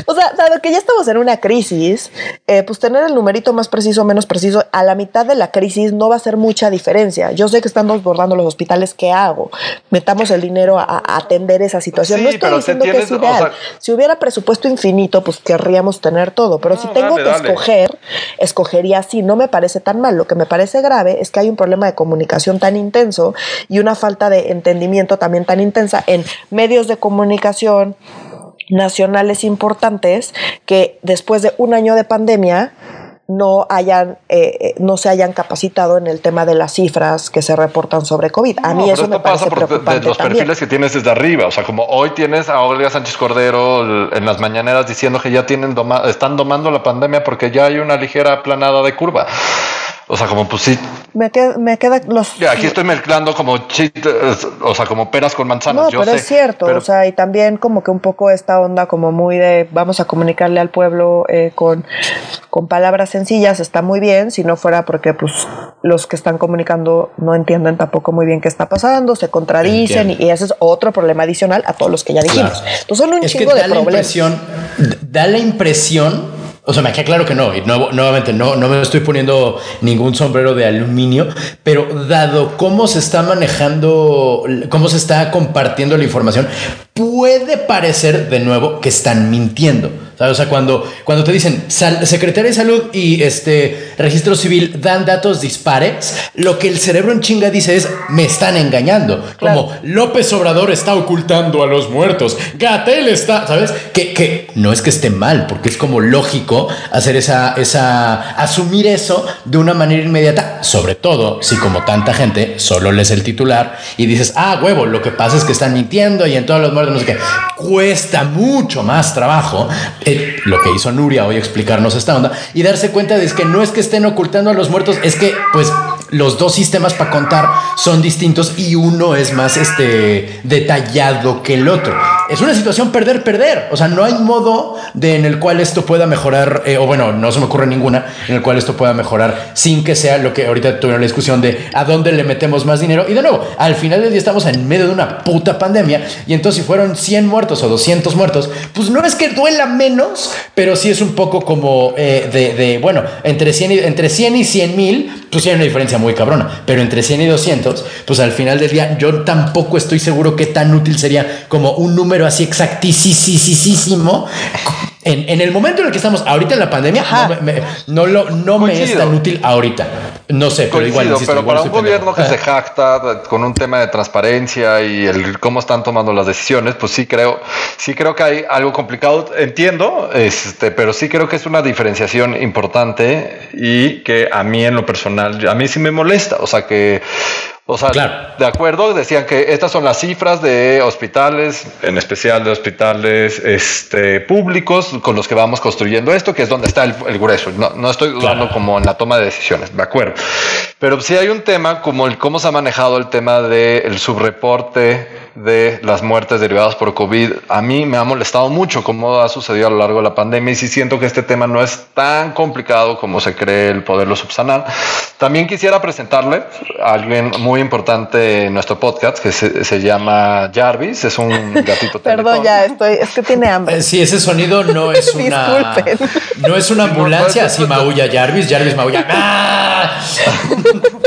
O sea, que ya estamos en una crisis, eh, pues tener el numerito más preciso o menos preciso a la mitad de la crisis no va a hacer mucha diferencia. Yo sé que están desbordando los hospitales, ¿qué hago? Metamos el dinero a, a atender esa situación. Sí, no estoy diciendo que es o ideal. sea- si hubiera presupuesto infinito, pues querríamos tener todo. Pero si tengo dale, que dale. escoger, escogería así. No me parece tan mal. Lo que me parece grave es que hay un problema de comunicación tan intenso y una falta de entendimiento también tan intensa en medios de comunicación nacionales importantes que después de un año de pandemia no hayan eh, eh, no se hayan capacitado en el tema de las cifras que se reportan sobre COVID. A mí No, eso me pasa parece por de- preocupante los también. perfiles que tienes desde arriba. O sea, como hoy tienes a Olga Sánchez Cordero en las mañaneras diciendo que ya tienen doma- están domando la pandemia porque ya hay una ligera aplanada de curva. O sea, como pues sí. Me queda, me queda los. Ya, aquí estoy mezclando como chistes, o sea, como peras con manzanas. No, yo pero sé, es cierto, pero- o sea, y también como que un poco esta onda como muy de vamos a comunicarle al pueblo eh, con, con palabras sencillas está muy bien, si no fuera porque pues los que están comunicando no entienden tampoco muy bien qué está pasando, se contradicen y, ese es otro problema adicional a todos los que ya dijimos. Claro. Entonces son un es que chingo de da la problemas. impresión, da la impresión, o sea, me queda claro que no, y nuevo- nuevamente no, no me estoy poniendo ningún sombrero de aluminio, pero dado cómo se está manejando, cómo se está compartiendo la información, puede parecer de nuevo que están mintiendo. ¿Sabes? O sea, cuando, cuando te dicen Secretaría de Salud y este Registro Civil dan datos dispares, lo que el cerebro en chinga dice es me están engañando. Claro. Como López Obrador está ocultando a los muertos. Gatel está, ¿sabes? Que, que no es que esté mal, porque es como lógico hacer esa, esa, asumir eso de una manera inmediata, sobre todo si como tanta gente solo lees el titular y dices, ah, huevo, lo que pasa es que están mintiendo y en todos los muertos, no sé qué. Cuesta mucho más trabajo lo que hizo Nuria hoy explicarnos esta onda y darse cuenta de que no es que estén ocultando a los muertos, es que pues los dos sistemas para contar son distintos y uno es más este detallado que el otro. Es una situación perder perder, o sea, no hay modo de en el cual esto pueda mejorar eh, o bueno, no se me ocurre ninguna en el cual esto pueda mejorar sin que sea lo que ahorita tuvieron la discusión de a dónde le metemos más dinero. Y de nuevo, al final del día estamos en medio de una puta pandemia y entonces si fueron 100 muertos o 200 muertos, pues no es que duela menos, pero sí es un poco como eh, de, de, bueno, entre 100 y, entre 100 y 100 mil, pues sí hay una diferencia muy cabrona, pero entre 100 y 200, pues al final del día yo tampoco estoy seguro qué tan útil sería como un número así exactísimo. En, en el momento en el que estamos ahorita en la pandemia, Ajá. no, me, me- no lo, no me es tan útil ahorita. No sé, pero Coincido, igual. insisto, pero igual para un pendejo. gobierno que se jacta con un tema de transparencia y el cómo están tomando las decisiones, pues sí creo, sí creo que hay algo complicado. Entiendo, este, pero sí creo que es una diferenciación importante y que a mí en lo personal, a mí sí me molesta. O sea que, o sea, Claro. de acuerdo, decían que estas son las cifras de hospitales, en especial de hospitales este, públicos con los que vamos construyendo esto, que es donde está el, el grueso. No, no estoy dudando Claro. como en la toma de decisiones, de acuerdo. Pero sí hay un tema como el cómo se ha manejado el tema del subreporte de las muertes derivadas por COVID. A mí me ha molestado mucho cómo ha sucedido a lo largo de la pandemia y sí siento que este tema no es tan complicado como se cree el poderlo subsanar. También quisiera presentarle a alguien muy importante en nuestro podcast que se, se llama Jarvis, es un gatito Perdón, teletón. ya estoy, es que tiene hambre. Eh, Sí, ese sonido no es una. No es una ambulancia, así maulla Jarvis, Jarvis maulla. ¡Ah!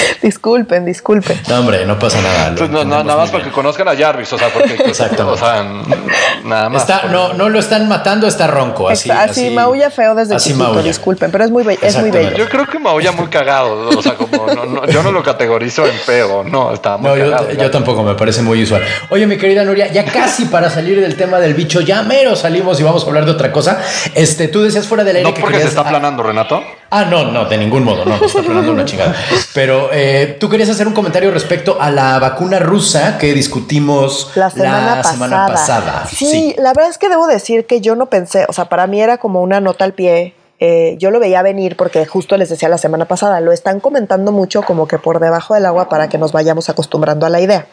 Disculpen, disculpen. No, hombre, no pasa nada. lo Entonces, no, nada más para que conozcan a Jarvis, o sea, porque Exactamente. o sea, nada más. Está, no, no lo están matando, está ronco. Así, Exa- así, maulla feo desde así chiquito, maulla. disculpen, pero es muy, be- es muy bello. Yo creo que maulla muy cagado, o sea, como no, no, yo no lo categorizo en feo, no, está muy No, yo, cagado. yo tampoco, me parece muy usual. Oye, mi querida Nuria, ya casi para salir del tema del bicho, ya mero salimos y vamos a hablar de otra cosa. Este, tú decías fuera del aire No que porque se está aplanando, Renato. Ah, no, no, de ningún modo, no, se está aplanando una chingada. Pero eh, tú querías hacer un comentario respecto a la vacuna rusa que discutimos La semana, semana pasada. pasada. Sí, la verdad es que debo decir que yo no pensé, o sea, para mí era como una nota al pie. eh, yo lo veía venir porque justo les decía la semana pasada, lo están comentando mucho como que por debajo del agua para que nos vayamos acostumbrando a la idea.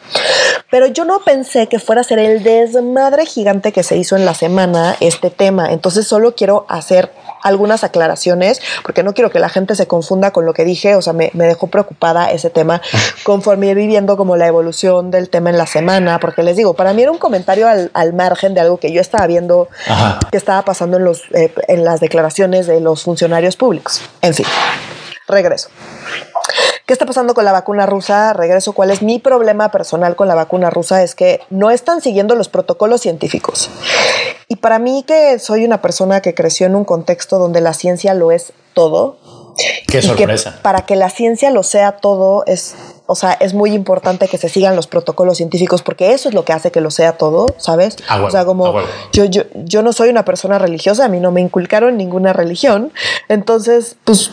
Pero yo no pensé que fuera a ser el desmadre gigante que se hizo en la semana este tema. Entonces solo quiero hacer algunas aclaraciones porque no quiero que la gente se confunda con lo que dije. O sea, me, me dejó preocupada ese tema conforme iba viviendo como la evolución del tema en la semana. Porque les digo, para mí era un comentario al, al margen de algo que yo estaba viendo Ajá. que estaba pasando en, los, eh, en las declaraciones de los funcionarios públicos. En fin, regreso. ¿Qué está pasando con la vacuna rusa? Regreso. ¿Cuál es mi problema personal con la vacuna rusa? Es que no están siguiendo los protocolos científicos. Y para mí, que soy una persona que creció en un contexto donde la ciencia lo es todo. Qué que sorpresa. para que la ciencia lo sea todo, es, o sea, es muy importante que se sigan los protocolos científicos porque eso es lo que hace que lo sea todo, ¿sabes? O sea, como yo, yo, yo no soy una persona religiosa, a mí no me inculcaron ninguna religión. Entonces, pues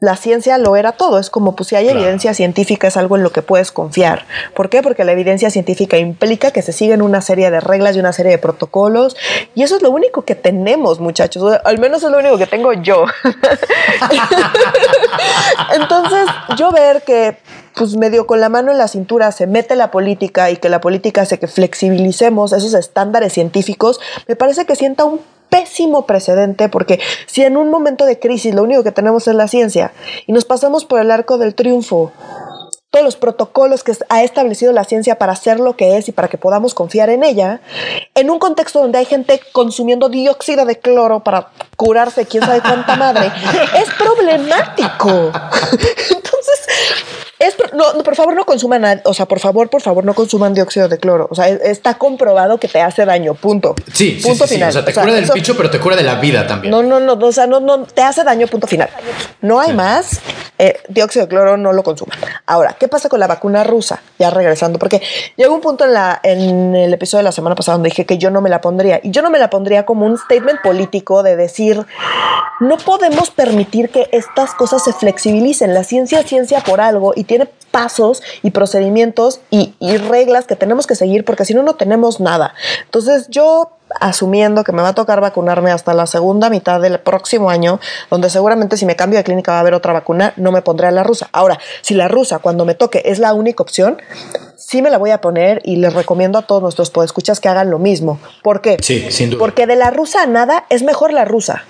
la ciencia lo era todo. Es como, pues si hay evidencia científica es algo en lo que puedes confiar. ¿Por qué? Porque la evidencia científica implica que se siguen una serie de reglas y una serie de protocolos. Y eso es lo único que tenemos, muchachos. Al menos es lo único que tengo yo. Entonces, yo ver que pues medio con la mano en la cintura se mete la política y que la política hace que flexibilicemos esos estándares científicos, me parece que sienta un pésimo precedente porque si en un momento de crisis lo único que tenemos es la ciencia y nos pasamos por el arco del triunfo, todos los protocolos que ha establecido la ciencia para ser lo que es y para que podamos confiar en ella, en un contexto donde hay gente consumiendo dióxido de cloro para curarse quién sabe cuánta madre, es problemático. Entonces, es, no, por favor, no consuman, o sea, por favor, por favor, no consuman dióxido de cloro. O sea, está comprobado que te hace daño, punto. Sí, punto final. O sea, te cura del bicho, pero te cura de la vida también. No, no, no, o sea, no, no, te hace daño, punto final. No hay más, eh, dióxido de cloro no lo consuman. Ahora, ¿qué pasa con la vacuna rusa? Ya regresando, porque llegó un punto en, la, en el episodio de la semana pasada donde dije que yo no me la pondría. Y yo no me la pondría como un statement político de decir, no podemos permitir que estas cosas se flexibilicen. La ciencia es ciencia por algo y tiene pasos y procedimientos y, reglas que tenemos que seguir porque si no, no tenemos nada. Entonces yo asumiendo que me va a tocar vacunarme hasta la segunda mitad del próximo año, donde seguramente si me cambio de clínica va a haber otra vacuna, no me pondré a la rusa. Ahora, si la rusa cuando me toque es la única opción, sí me la voy a poner y les recomiendo a todos nuestros podescuchas que hagan lo mismo. ¿Por qué? Sí, sin duda. Porque de la rusa a nada es mejor la rusa.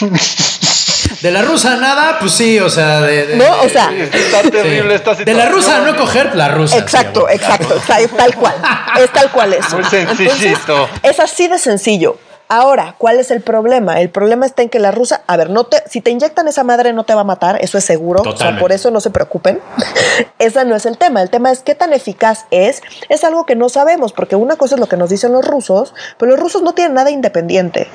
De la rusa nada, pues sí, o sea, de, no, o sea, está terrible esta situación. De la rusa no coger la rusa. Exacto, exacto, tal, cual. Es tal cual es. Muy sencillito. es así de sencillo. Ahora, ¿cuál es el problema? El problema está en que la rusa, a ver, no te, si te inyectan esa madre no te va a matar, eso es seguro, o sea, por eso no se preocupen. Ese no es el tema, el tema es qué tan eficaz es, es algo que no sabemos, porque una cosa es lo que nos dicen los rusos, pero los rusos no tienen nada independiente.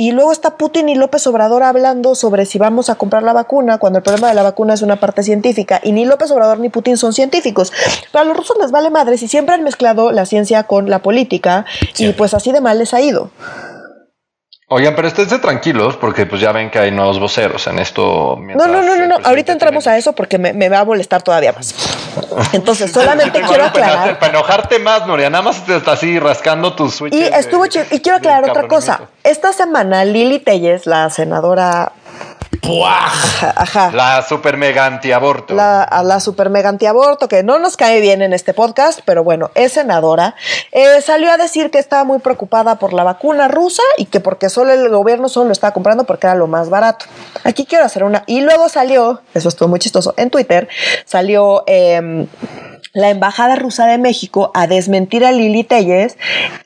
Y luego está Putin y López Obrador hablando sobre si vamos a comprar la vacuna, cuando el problema de la vacuna es una parte científica. Y ni López Obrador ni Putin son científicos. Pero a los rusos les vale madres y siempre han mezclado la ciencia con la política. Y pues así de mal les ha ido. Oigan, pero esténse tranquilos porque pues ya ven que hay nuevos voceros en esto. No, no, no, no, no. Ahorita entramos a eso porque me, va a molestar todavía más. Entonces, solamente quiero aclarar. Para enojarte más, Noria, nada más te estás así rascando tus switch. Y estuvo chido. Y quiero aclarar otra cosa. Esta semana Lili Telles, la senadora Ajá, La super mega antiaborto. La, la super mega antiaborto, que no nos cae bien en este podcast, pero bueno, es senadora. Eh, salió a decir que estaba muy preocupada por la vacuna rusa y que porque solo el gobierno solo lo estaba comprando porque era lo más barato. Aquí quiero hacer una. Y luego salió, eso estuvo muy chistoso, en Twitter, salió. Em, la Embajada Rusa de México a desmentir a Lili Telles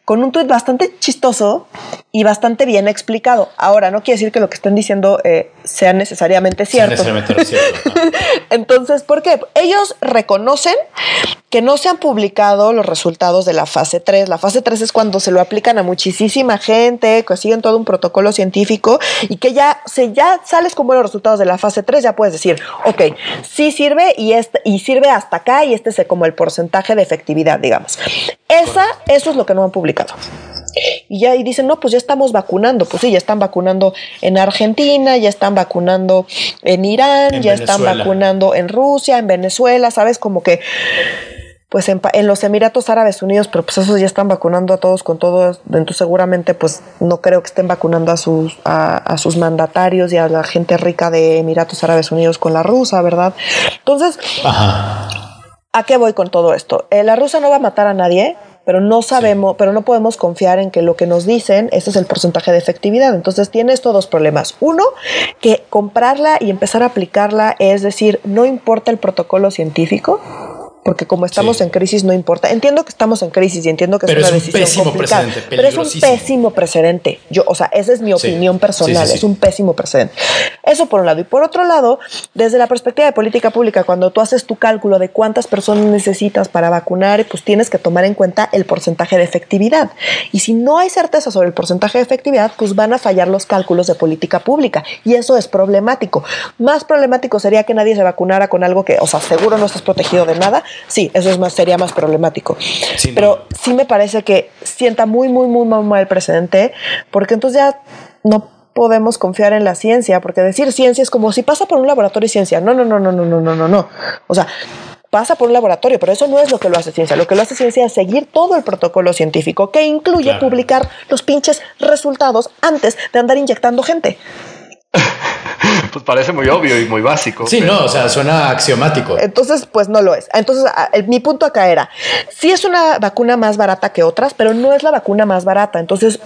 con un tuit bastante chistoso y bastante bien explicado. Ahora, no quiere decir que lo que estén diciendo eh, sea necesariamente cierto. Entonces, ¿por qué? Ellos reconocen que no se han publicado los resultados de la fase 3. La fase 3 es cuando se lo aplican a muchísima gente, que siguen todo un protocolo científico y que ya, se, ya sales con buenos resultados de la fase 3, ya puedes decir, ok, sí sirve y, este, y sirve hasta acá y este es como el porcentaje de efectividad, digamos. Esa, eso es lo que no han publicado. Y ya y dicen, no, pues ya estamos vacunando. Pues sí, ya están vacunando en Argentina, ya están vacunando en Irán, ya están vacunando en Rusia, en Venezuela, ¿sabes? Como que pues en, los Emiratos Árabes Unidos, pero pues esos ya están vacunando a todos con todo, entonces seguramente pues no creo que estén vacunando a sus, a, sus mandatarios y a la gente rica de Emiratos Árabes Unidos con la rusa, ¿verdad? Entonces, ¿a qué voy con todo esto? Eh, la rusa no va a matar a nadie, pero no sabemos, pero no podemos confiar en que lo que nos dicen, ese es el porcentaje de efectividad. Entonces tiene estos dos problemas. Uno, que comprarla y empezar a aplicarla es decir, no importa el protocolo científico, porque como estamos en crisis no importa. Entiendo que estamos en crisis y entiendo que es una decisión complicada, pero es un pésimo precedente. Yo, o sea, esa es mi opinión personal, es un pésimo precedente. Eso por un lado y por otro lado, desde la perspectiva de política pública, cuando tú haces tu cálculo de cuántas personas necesitas para vacunar, pues tienes que tomar en cuenta el porcentaje de efectividad. Y si no hay certeza sobre el porcentaje de efectividad, pues van a fallar los cálculos de política pública y eso es problemático. Más problemático sería que nadie se vacunara con algo que, o sea, seguro no estás protegido de nada sí, eso es más, sería más problemático. Pero sí me parece que sienta muy, muy, muy, muy mal el precedente, porque entonces ya no podemos confiar en la ciencia, porque decir ciencia es como si pasa por un laboratorio y ciencia. No, no, no, no, no, no, no, no, no. O sea, pasa por un laboratorio, pero eso no es lo que lo hace ciencia. Lo que lo hace ciencia es seguir todo el protocolo científico, que incluye publicar los pinches resultados antes de andar inyectando gente. Pues parece muy obvio y muy básico. Sí, no, o sea, suena axiomático. Entonces, pues no lo es. Entonces, mi punto acá era, sí es una vacuna más barata que otras, pero no es la vacuna más barata. Entonces,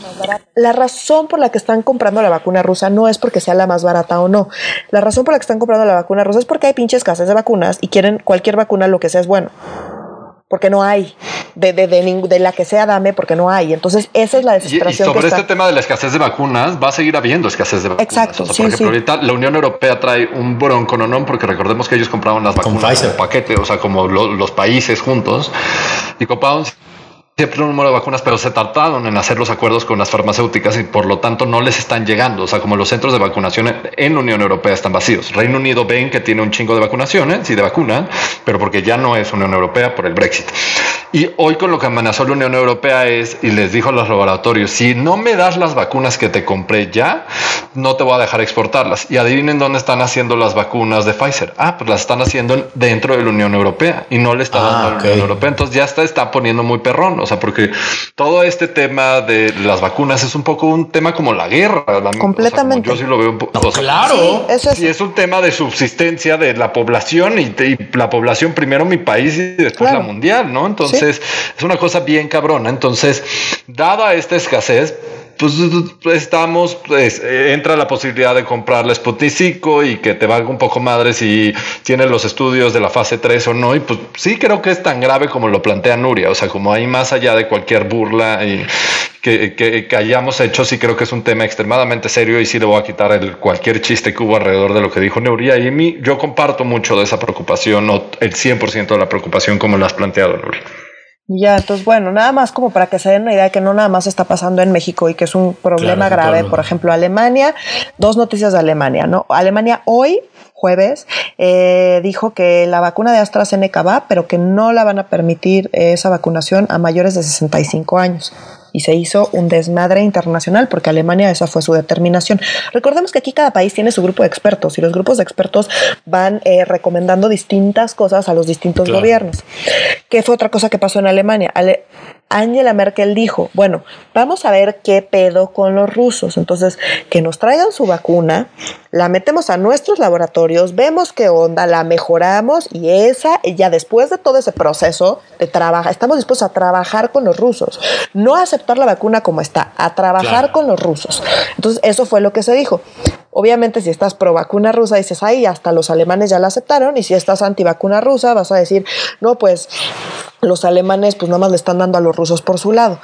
la razón por la que están comprando la vacuna rusa no es porque sea la más barata o no. La razón por la que están comprando la vacuna rusa es porque hay pinches escasez de vacunas y quieren cualquier vacuna, lo que sea es bueno porque no hay. De, de, de, la que sea, dame, porque no hay. Entonces, esa es la desesperación. Y, sobre este tema de la escasez de vacunas, va a seguir habiendo escasez de vacunas. Exacto. por ejemplo, ahorita la Unión Europea trae un bronco, no, porque recordemos que ellos compraban las vacunas en paquete, o sea, como los países juntos, y compraban siempre un número de vacunas, pero se tardaron en hacer los acuerdos con las farmacéuticas y por lo tanto no les están llegando. O sea, como los centros de vacunación en la Unión Europea están vacíos. Reino Unido ven que tiene un chingo de vacunaciones y de vacunas, pero porque ya no es Unión Europea por el Brexit. Y hoy con lo que amenazó la Unión Europea es, y les dijo a los laboratorios, si no me das las vacunas que te compré ya, no te voy a dejar exportarlas. Y adivinen dónde están haciendo las vacunas de Pfizer. Ah, pues las están haciendo dentro de la Unión Europea y no le está dando a la Unión Europea. Entonces ya está, está poniendo muy perrón. O sea, porque todo este tema de las vacunas es un poco un tema como la guerra. Completamente. yo sí lo veo un poco. claro. Sí, es. es un tema de subsistencia de la población y, la población primero mi país y después la mundial, ¿no? Entonces es una cosa bien cabrona. Entonces, dada esta escasez, pues estamos, pues, entra la posibilidad de comprar la Sputnik 5 y que te valga un poco madre si tienes los estudios de la fase 3 o no. Y pues sí creo que es tan grave como lo plantea Nuria. O sea, como hay más allá de cualquier burla y que, que, hayamos hecho, sí creo que es un tema extremadamente serio y sí le voy a quitar el, cualquier chiste que hubo alrededor de lo que dijo Nuria. Y mí, yo comparto mucho de esa preocupación, o el 100% de la preocupación como lo has planteado, Nuria. Ya, entonces bueno, nada más como para que se den una idea de que no nada más está pasando en México y que es un problema grave. Por ejemplo, Alemania, dos noticias de Alemania, ¿no? Alemania hoy, jueves, eh, dijo que la vacuna de AstraZeneca va, pero que no la van a permitir esa vacunación a mayores de 65 años y se hizo un desmadre internacional porque Alemania esa fue su determinación. Recordemos que aquí cada país tiene su grupo de expertos y los grupos de expertos van eh, recomendando distintas cosas a los distintos gobiernos. ¿Qué fue otra cosa que pasó en Alemania? Angela Merkel dijo, bueno, vamos a ver qué pedo con los rusos. Entonces, que nos traigan su vacuna, la metemos a nuestros laboratorios, vemos qué onda, la mejoramos y esa, ya después de todo ese proceso de trabajo, estamos dispuestos a trabajar con los rusos, no a aceptar la vacuna como está, a trabajar con los rusos. Entonces, eso fue lo que se dijo. Obviamente, si estás pro vacuna rusa, dices, ay, hasta los alemanes ya la aceptaron, y si estás anti vacuna rusa, vas a decir, no, pues los alemanes pues nada más le están dando a los rusos por su lado.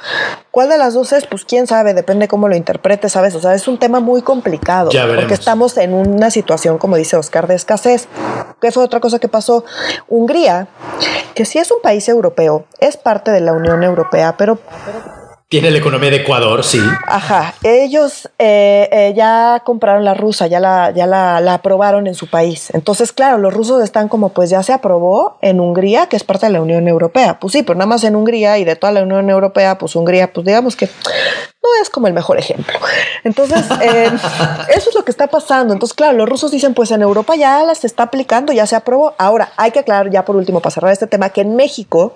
¿Cuál de las dos es? Pues quién sabe, depende cómo lo interpretes, ¿sabes? O sea, es un tema muy complicado, porque estamos en una situación, como dice Oscar, de escasez. ¿Qué fue otra cosa que pasó? Hungría, que sí es un país europeo, es parte de la Unión Europea, pero tiene la economía de Ecuador, sí. Ajá. Ellos eh, eh, ya compraron la rusa, ya, la, ya la, aprobaron en su país. Entonces, claro, los rusos están como, pues ya se aprobó en Hungría, que es parte de la Unión Europea. Pues sí, pero nada más en Hungría y de toda la Unión Europea, pues Hungría, pues digamos que no es como el mejor ejemplo. Entonces, eh, eso es lo que está pasando. Entonces, claro, los rusos dicen, pues en Europa ya las está aplicando, ya se aprobó. Ahora, hay que aclarar ya por último, para cerrar este tema, que en México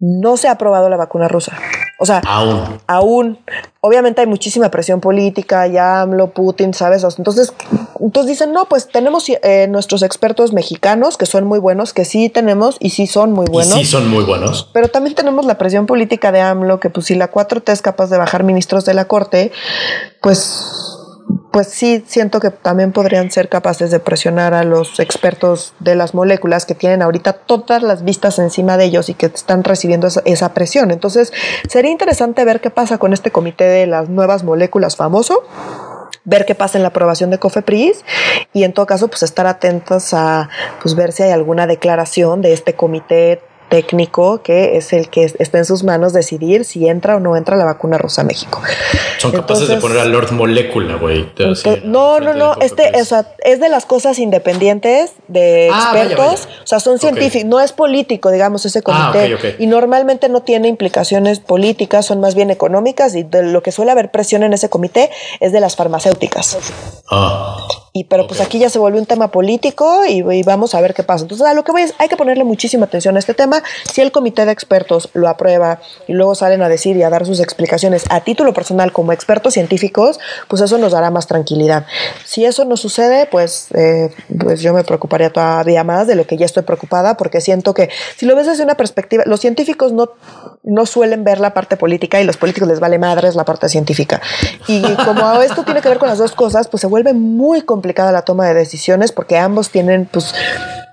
no se ha aprobado la vacuna rusa. O sea, aún. aún. Obviamente hay muchísima presión política, ya AMLO, Putin, ¿sabes? Entonces, entonces dicen, no, pues tenemos eh, nuestros expertos mexicanos que son muy buenos, que sí tenemos y sí son muy buenos. sí son muy buenos. Pero también tenemos la presión política de AMLO, que pues si la 4T es capaz de bajar ministros de la Corte, pues pues sí siento que también podrían ser capaces de presionar a los expertos de las moléculas que tienen ahorita todas las vistas encima de ellos y que están recibiendo esa, presión. Entonces, sería interesante ver qué pasa con este comité de las nuevas moléculas famoso ver qué pasa en la aprobación de COFEPRIS y en todo caso pues estar atentos a pues ver si hay alguna declaración de este comité técnico que es el que está en sus manos decidir si entra o no entra la vacuna rusa a México. Son capaces de poner a Lord Molecula, güey. No, no, no, este o sea, es de las cosas independientes de ah, expertos, o sea, son científicos, no es político, digamos, ese ah, comité. Y normalmente no tiene implicaciones políticas, son más bien económicas y de lo que suele haber presión en ese comité es de las farmacéuticas. Ah. Y pero pues aquí ya se volvió un tema político y, vamos a ver qué pasa. Entonces, a lo que voy es, hay que ponerle muchísima atención a este tema. Si el comité de expertos lo aprueba y luego salen a decir y a dar sus explicaciones a título personal como expertos científicos, pues eso nos dará más tranquilidad. Si eso no sucede, pues, eh, pues yo me preocuparía todavía más de lo que ya estoy preocupada porque siento que si lo ves desde una perspectiva, los científicos no, no suelen ver la parte política y los políticos les vale madres la parte científica. Y como esto tiene que ver con las dos cosas, pues se vuelve muy complicada la toma de decisiones porque ambos tienen pues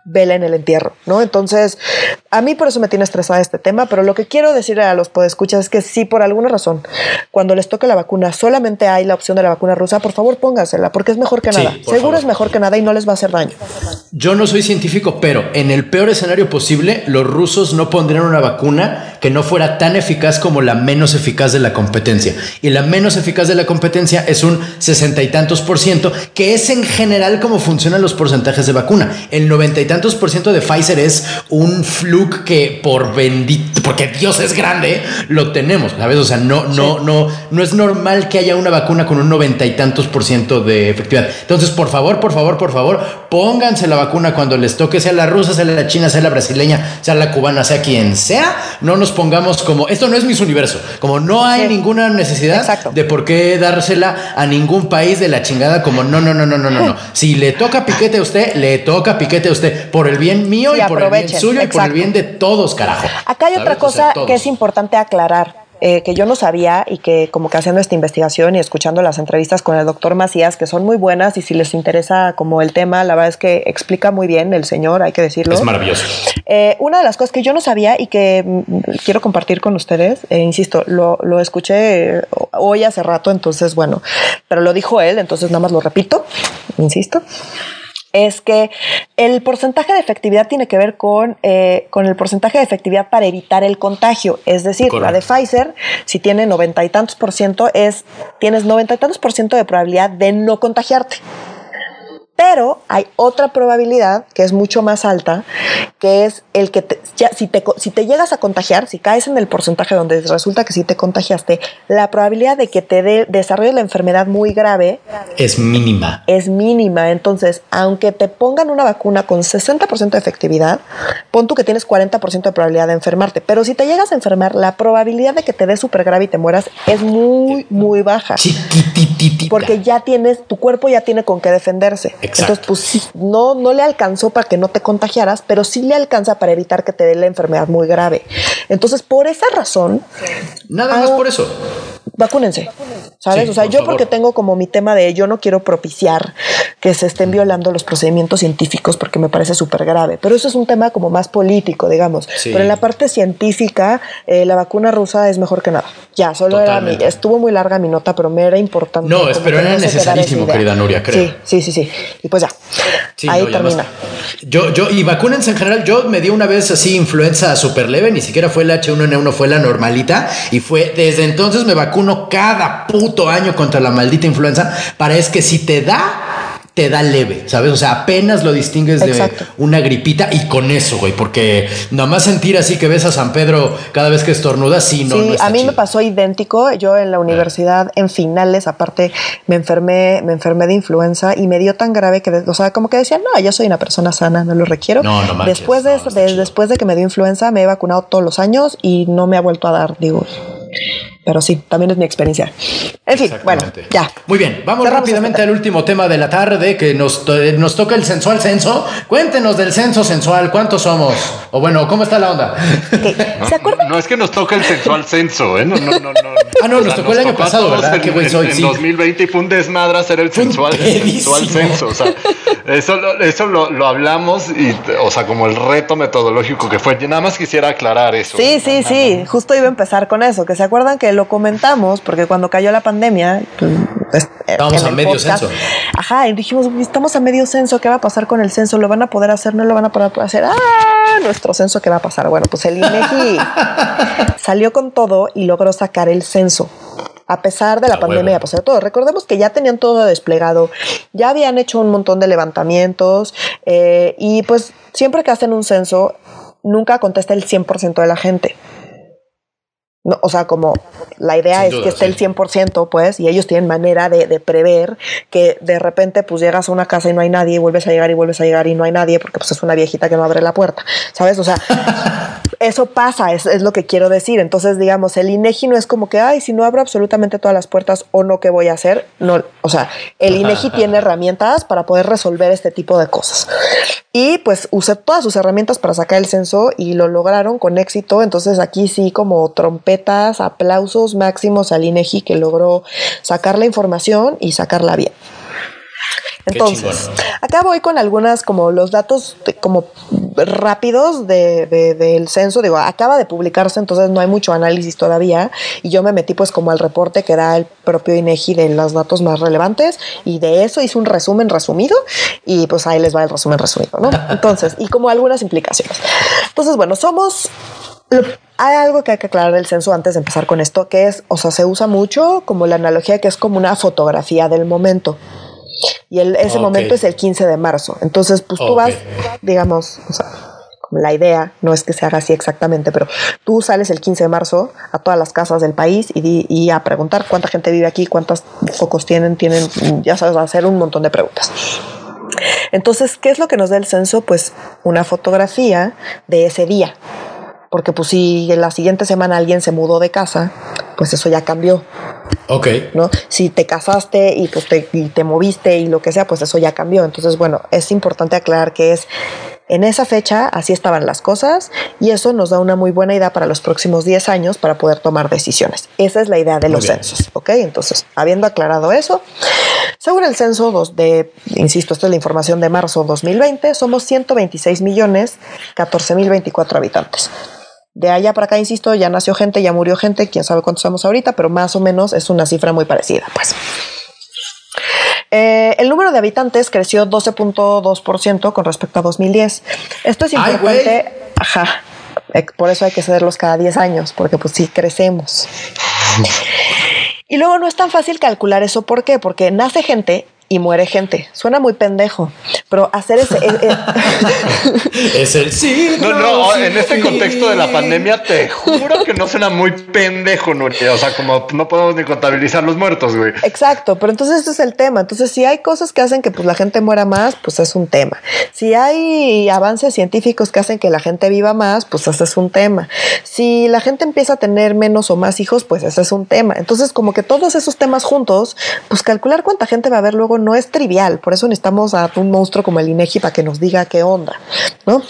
vela en el entierro, ¿no? Entonces, a mí por eso me tiene estresada este tema, pero lo que quiero decir a los podescuchas es que si por alguna razón, cuando les toque la vacuna, solamente hay la opción de la vacuna rusa, por favor póngansela, porque es mejor que nada. Seguro es mejor que nada y no les va a hacer daño. Yo no soy científico, pero en el peor escenario posible, los rusos no pondrían una vacuna que no fuera tan eficaz como la menos eficaz de la competencia. Y la menos eficaz de la competencia es un sesenta y tantos por ciento, que es en general como funcionan los porcentajes de vacuna. El noventa y tantos por ciento de Pfizer es un que por bendito, porque Dios es grande, lo tenemos, ¿sabes? O sea, no, no, no, no es normal que haya una vacuna con un noventa y tantos por ciento de efectividad. Entonces, por favor, por favor, por favor, pónganse la vacuna cuando les toque, sea la rusa, sea la china, sea la brasileña, sea la cubana, sea quien sea. No nos pongamos como, esto no es mis universo, como no hay ninguna necesidad de por qué dársela a ningún país de la chingada, como no, no, no, no, no, no, no. Si le toca piquete a usted, le toca piquete a usted, por el bien mío y por el bien suyo y por el bien de todos, carajo. Acá hay otra cosa que es importante aclarar. Eh, que yo no sabía y que como que haciendo esta investigación y escuchando las entrevistas con el doctor Macías, que son muy buenas y si les interesa como el tema, la verdad es que explica muy bien el señor, hay que decirlo. Es maravilloso. Eh, una de las cosas que yo no sabía y que mm, quiero compartir con ustedes, eh, insisto, lo, lo escuché hoy hace rato, entonces bueno, pero lo dijo él, entonces nada más lo repito, insisto es que el porcentaje de efectividad tiene que ver con, eh, con el porcentaje de efectividad para evitar el contagio. Es decir, la de Pfizer, si tiene noventa y tantos por ciento, es, tienes noventa y tantos por ciento de probabilidad de no contagiarte. Pero hay otra probabilidad que es mucho más alta, que es el que ya, si, te, si te llegas a contagiar, si caes en el porcentaje donde resulta que sí te contagiaste, la probabilidad de que te de, desarrolle la enfermedad muy grave es mínima. Es mínima. Entonces, aunque te pongan una vacuna con 60% de efectividad, pon tú que tienes 40% de probabilidad de enfermarte. Pero si te llegas a enfermar, la probabilidad de que te dé súper grave y te mueras es muy, muy baja. Chiquititita. Porque ya tienes, tu cuerpo ya tiene con qué defenderse. Entonces, pues sí, no, no le alcanzó para que no te contagiaras, pero sí le alcanza para evitar que te dé la enfermedad muy grave. Entonces, por esa razón. Nada más por eso. Vacúnense, ¿sabes? o sea, yo porque tengo como mi tema de yo no quiero propiciar que se estén violando los procedimientos científicos porque me parece súper grave, pero eso es un tema como más político, digamos. Pero en la parte científica, eh, la vacuna rusa es mejor que nada. Ya, solo era mi, estuvo muy larga mi nota, pero me era importante. No, pero era necesarísimo, querida Nuria, creo. Sí, sí, sí, sí. Y pues ya, ahí termina. yo, yo, y vacúnense en general, yo me di una vez así influenza súper leve, ni siquiera fue el H1N1, fue la normalita, y fue, desde entonces me vacuno cada puto año contra la maldita influenza, para es que si te da te da leve, ¿sabes? O sea, apenas lo distingues de una gripita y con eso, güey, porque nada más sentir así que ves a San Pedro cada vez que estornuda, sí, no. Sí, a mí me pasó idéntico. Yo en la universidad, en finales, aparte, me enfermé, me enfermé de influenza y me dio tan grave que, o sea, como que decía, no, yo soy una persona sana, no lo requiero. No, no Después de, después de que me dio influenza, me he vacunado todos los años y no me ha vuelto a dar, digo pero sí, también es mi experiencia. En fin, bueno, ya. Muy bien, vamos rápidamente al último tema de la tarde que nos, nos toca el sensual censo. Cuéntenos del censo sensual, ¿cuántos somos? O bueno, ¿cómo está la onda? ¿Se acuerdan? No, es que nos toca el sensual censo, ¿eh? No, no, no. no. Ah, no, nos tocó el año pasado, ¿verdad? En, Qué soy, en, 2020 y fue un desmadre hacer el sensual, sensual censo. O sea, eso, eso lo, lo, hablamos y, o sea, como el reto metodológico que fue. Nada más quisiera aclarar eso. Sí, sí, sí. Justo iba a empezar con eso. Que se acuerdan que lo comentamos porque cuando cayó la pandemia, pues, estábamos a medio censo. Ajá, y dijimos, estamos a medio censo, ¿qué va a pasar con el censo? ¿Lo van a poder hacer? ¿No lo van a poder hacer? ¡Ah! nuestro censo, ¿qué va a pasar? Bueno, pues el INEGI salió con todo y logró sacar el censo a pesar de la pandemia y a pesar de todo. Recordemos que ya tenían todo desplegado, ya habían hecho un montón de levantamientos eh, y pues siempre que hacen un censo, nunca contesta el 100% de la gente. No, o sea, como la idea es que esté el 100%, pues, y ellos tienen manera de, de, prever que de repente, pues, llegas a una casa y no hay nadie, y vuelves a llegar y vuelves a llegar y no hay nadie, porque pues es una viejita que no abre la puerta, ¿sabes? O sea, eso pasa, es, es, lo que quiero decir. Entonces, digamos, el INEGI no es como que, ay, si no abro absolutamente todas las puertas o no, ¿qué voy a hacer? No, o sea, el INEGI tiene herramientas para poder resolver este tipo de cosas. Y pues usé todas sus herramientas para sacar el censo y lo lograron con éxito. Entonces, aquí sí, como aplausos máximos al INEGI que logró sacar la información y sacarla bien. Entonces, acá voy con algunas como los datos de, como rápidos de, de, del censo. Digo, acaba de publicarse, entonces no hay mucho análisis todavía. Y yo me metí pues como al reporte que da el propio INEGI de los datos más relevantes. Y de eso hice un resumen resumido. Y pues ahí les va el resumen resumido, ¿no? Entonces, y como algunas implicaciones. Entonces, bueno, somos hay algo que hay que aclarar del censo antes de empezar con esto, que es, o sea, se usa mucho como la analogía que es como una fotografía del momento. Y el, ese okay. momento es el 15 de marzo. Entonces, pues tú vas, digamos, o sea, la idea no es que se haga así exactamente, pero tú sales el 15 de marzo a todas las casas del país y, y a preguntar cuánta gente vive aquí, cuántos focos tienen, tienen, ya sabes, a hacer un montón de preguntas. Entonces, ¿qué es lo que nos da el censo? Pues una fotografía de ese día. Porque pues si en la siguiente semana alguien se mudó de casa, pues eso ya cambió. Ok. ¿No? Si te casaste y pues te, y te moviste y lo que sea, pues eso ya cambió. Entonces, bueno, es importante aclarar que es en esa fecha así estaban las cosas y eso nos da una muy buena idea para los próximos 10 años para poder tomar decisiones. Esa es la idea de los censos, ¿ok? Entonces, habiendo aclarado eso, según el censo dos de, insisto, esta es la información de marzo 2020, somos 126 millones 14 mil 24 habitantes. De allá para acá, insisto, ya nació gente, ya murió gente, quién sabe cuántos somos ahorita, pero más o menos es una cifra muy parecida, pues. Eh, el número de habitantes creció 12.2% con respecto a 2010. Esto es importante. Ay, ajá. Por eso hay que cederlos cada 10 años, porque pues sí crecemos. Y luego no es tan fácil calcular eso. ¿Por qué? Porque nace gente y muere gente. Suena muy pendejo, pero hacer ese... es el sí. No, no, en este contexto de la pandemia te juro que no suena muy pendejo, Nuria. O sea, como no podemos ni contabilizar los muertos, güey. Exacto, pero entonces ese es el tema. Entonces, si hay cosas que hacen que pues, la gente muera más, pues es un tema. Si hay avances científicos que hacen que la gente viva más, pues ese es un tema. Si la gente empieza a tener menos o más hijos, pues ese es un tema. Entonces, como que todos esos temas juntos, pues calcular cuánta gente va a haber luego no es trivial, por eso necesitamos a un monstruo como el INEGI para que nos diga qué onda, ¿no?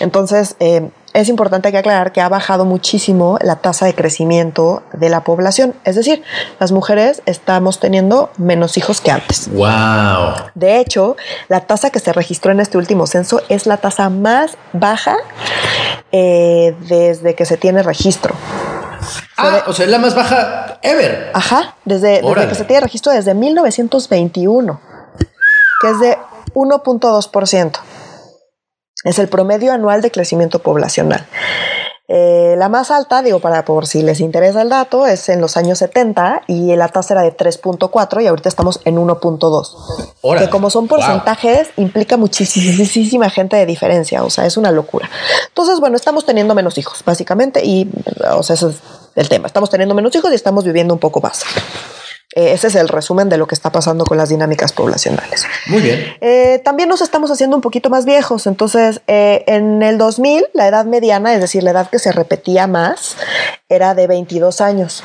Entonces, eh, es importante que aclarar que ha bajado muchísimo la tasa de crecimiento de la población. Es decir, las mujeres estamos teniendo menos hijos que antes. ¡Wow! De hecho, la tasa que se registró en este último censo es la tasa más baja eh, desde que se tiene registro. Ah, o sea, es la más baja ever. Ajá, desde, desde que se tiene registro desde 1921 que es de 1.2%. Es el promedio anual de crecimiento poblacional. Eh, la más alta, digo, para por si les interesa el dato, es en los años 70 y la tasa era de 3.4 y ahorita estamos en 1.2. Que como son porcentajes, wow. implica muchísima gente de diferencia, o sea, es una locura. Entonces, bueno, estamos teniendo menos hijos, básicamente, y, o sea, ese es el tema. Estamos teniendo menos hijos y estamos viviendo un poco más. Eh, ese es el resumen de lo que está pasando con las dinámicas poblacionales. Muy bien. Eh, también nos estamos haciendo un poquito más viejos. Entonces, eh, en el 2000, la edad mediana, es decir, la edad que se repetía más, era de 22 años.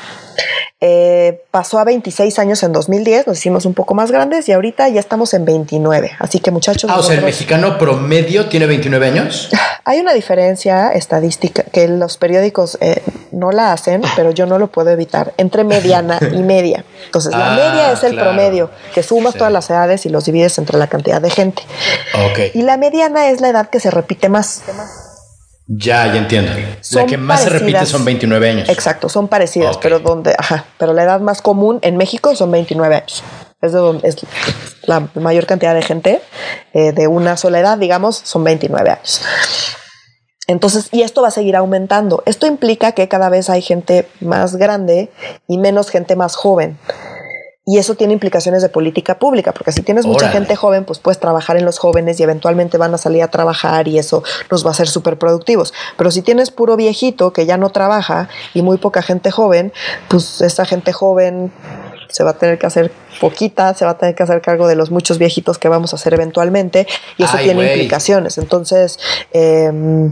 Eh, pasó a 26 años en 2010, nos hicimos un poco más grandes y ahorita ya estamos en 29. Así que muchachos... Ah, nosotros... o sea, el mexicano promedio tiene 29 años. Hay una diferencia estadística que los periódicos eh, no la hacen, pero yo no lo puedo evitar, entre mediana y media. Entonces, ah, la media es el claro. promedio, que sumas sí. todas las edades y los divides entre la cantidad de gente. Okay. Y la mediana es la edad que se repite más. Ya, ya entiendo. Son la que más parecidas. se repite son 29 años. Exacto, son parecidas, okay. pero donde, ajá, pero la edad más común en México son 29 años. Es de donde es la mayor cantidad de gente eh, de una sola edad, digamos, son 29 años. Entonces, y esto va a seguir aumentando. Esto implica que cada vez hay gente más grande y menos gente más joven. Y eso tiene implicaciones de política pública, porque si tienes mucha Órale. gente joven, pues puedes trabajar en los jóvenes y eventualmente van a salir a trabajar y eso nos va a hacer súper productivos. Pero si tienes puro viejito que ya no trabaja y muy poca gente joven, pues esa gente joven se va a tener que hacer poquita, se va a tener que hacer cargo de los muchos viejitos que vamos a hacer eventualmente y eso Ay, tiene implicaciones. Entonces, eh,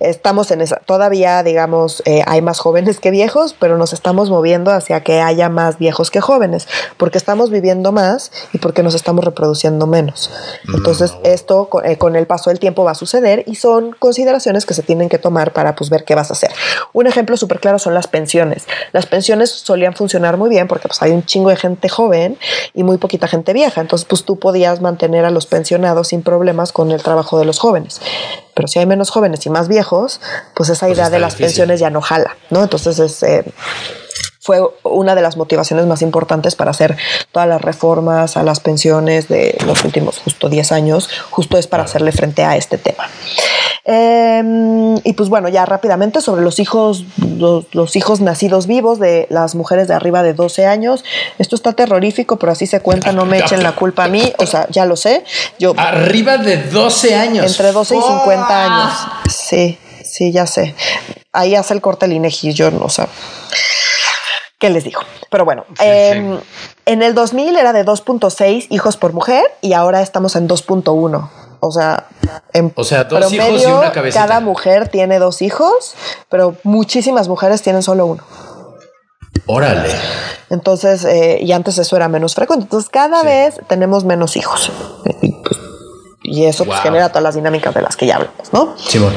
estamos en esa, todavía digamos, eh, hay más jóvenes que viejos, pero nos estamos moviendo hacia que haya más viejos que jóvenes, porque estamos viviendo más y porque nos estamos reproduciendo menos. Entonces, esto con, eh, con el paso del tiempo va a suceder y son consideraciones que se tienen que tomar para pues, ver qué vas a hacer. Un ejemplo súper claro son las pensiones. Las pensiones solían funcionar muy bien porque pues, hay un chingo de gente joven y muy poquita gente vieja. Entonces, pues tú podías mantener a los pensionados sin problemas con el trabajo de los jóvenes. Pero si hay menos jóvenes y más viejos, pues esa Pues idea de las difícil. pensiones ya no jala, ¿no? Entonces es, eh, fue una de las motivaciones más importantes para hacer todas las reformas a las pensiones de los últimos justo 10 años, justo es para hacerle frente a este tema. Eh, y pues bueno, ya rápidamente sobre los hijos, los, los hijos nacidos vivos de las mujeres de arriba de 12 años. Esto está terrorífico, pero así se cuenta, no me echen la culpa a mí, o sea, ya lo sé. Yo Arriba de 12 años. entre 12 y 50 ¡Fua! años. Sí, sí, ya sé. Ahí hace el corte el INEGI, yo no sé. ¿Qué les digo? Pero bueno, Sí, em, en el 2000 era de 2.6 hijos por mujer y ahora estamos en 2.1. O sea, en O sea, dos hijos y una cabecita. Cada mujer tiene dos hijos, pero muchísimas mujeres tienen solo uno. Órale. Entonces, eh, y antes eso era menos frecuente. Entonces, cada Sí. vez tenemos menos hijos. Y, pues, eso pues, genera todas las dinámicas de las que ya hablamos, ¿no? Simón.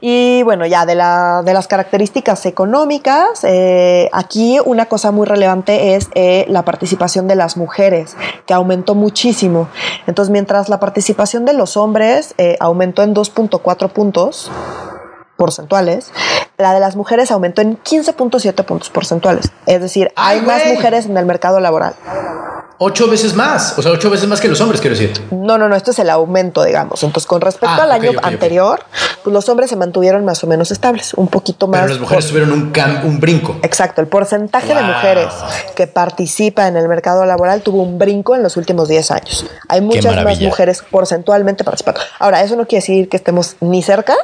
Y bueno, ya de, la, de las características económicas, eh, aquí una cosa muy relevante es eh, la participación de las mujeres, que aumentó muchísimo. Entonces, mientras la participación de los hombres eh, aumentó en 2.4 puntos porcentuales, la de las mujeres aumentó en 15.7 puntos porcentuales. Es decir, ¡Ay, hay más mujeres en el mercado laboral. Ocho veces más. O sea, ocho veces más que los hombres, quiero decir. No, no, no, esto es el aumento, digamos. Entonces, con respecto Ah, al año anterior, pues los hombres se mantuvieron más o menos estables, un poquito más. Pero las mujeres tuvieron un, cam- un brinco. Exacto, el porcentaje de mujeres que participa en el mercado laboral tuvo un brinco en los últimos 10 años. Hay muchas más mujeres porcentualmente participando. Ahora, eso no quiere decir que estemos ni cerca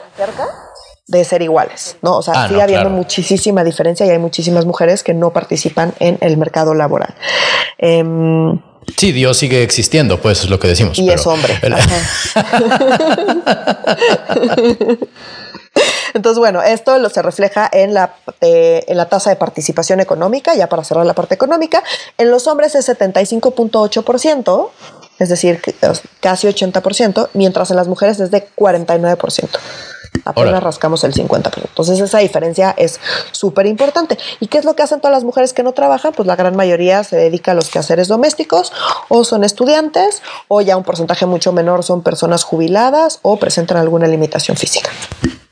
de ser iguales, ¿no? O sea, Ah, sigue no, habiendo claro. muchísima diferencia y hay muchísimas mujeres que no participan en el mercado laboral. Em, Sí, Dios sigue existiendo, pues es lo que decimos. y pero- es hombre. Entonces, bueno, esto lo se refleja en la, eh, en la tasa de participación económica, ya para cerrar la parte económica. En los hombres es 75.8%, es decir, casi 80%, mientras en las mujeres es de 49%. Apenas rascamos el 50%. Entonces esa diferencia es súper importante. ¿Y qué es lo que hacen todas las mujeres que no trabajan? Pues la gran mayoría se dedica a los quehaceres domésticos o son estudiantes o ya un porcentaje mucho menor son personas jubiladas o presentan alguna limitación física.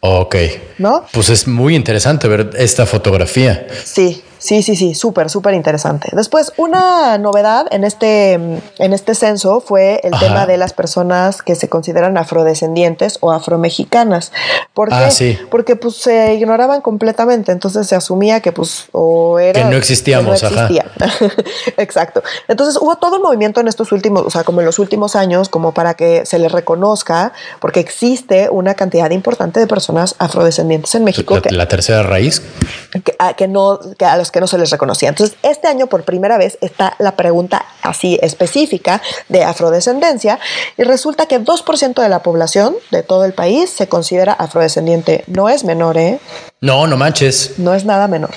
Ok. ¿No? Pues es muy interesante ver esta fotografía. Sí, sí, sí, sí, súper, súper interesante. Después, una novedad en este, en este censo fue el Ajá. tema de las personas que se consideran afrodescendientes o afromexicanas. ¿Por qué? Ah, sí. Porque pues se ignoraban completamente, entonces se asumía que pues o era... Que no existíamos, que no ajá. existían. Exacto. Entonces hubo todo un movimiento en estos últimos, o sea, como en los últimos años, como para que se les reconozca, porque existe una cantidad importante de personas afrodescendientes en México La, que, la tercera raíz. que, a, que no, que a los que no se les reconocía. Entonces, este año por primera vez está la pregunta así específica de afrodescendencia y resulta que 2% de la población de todo el país se considera afrodescendiente. No es menor, ¿eh? No, no manches. No es nada menor.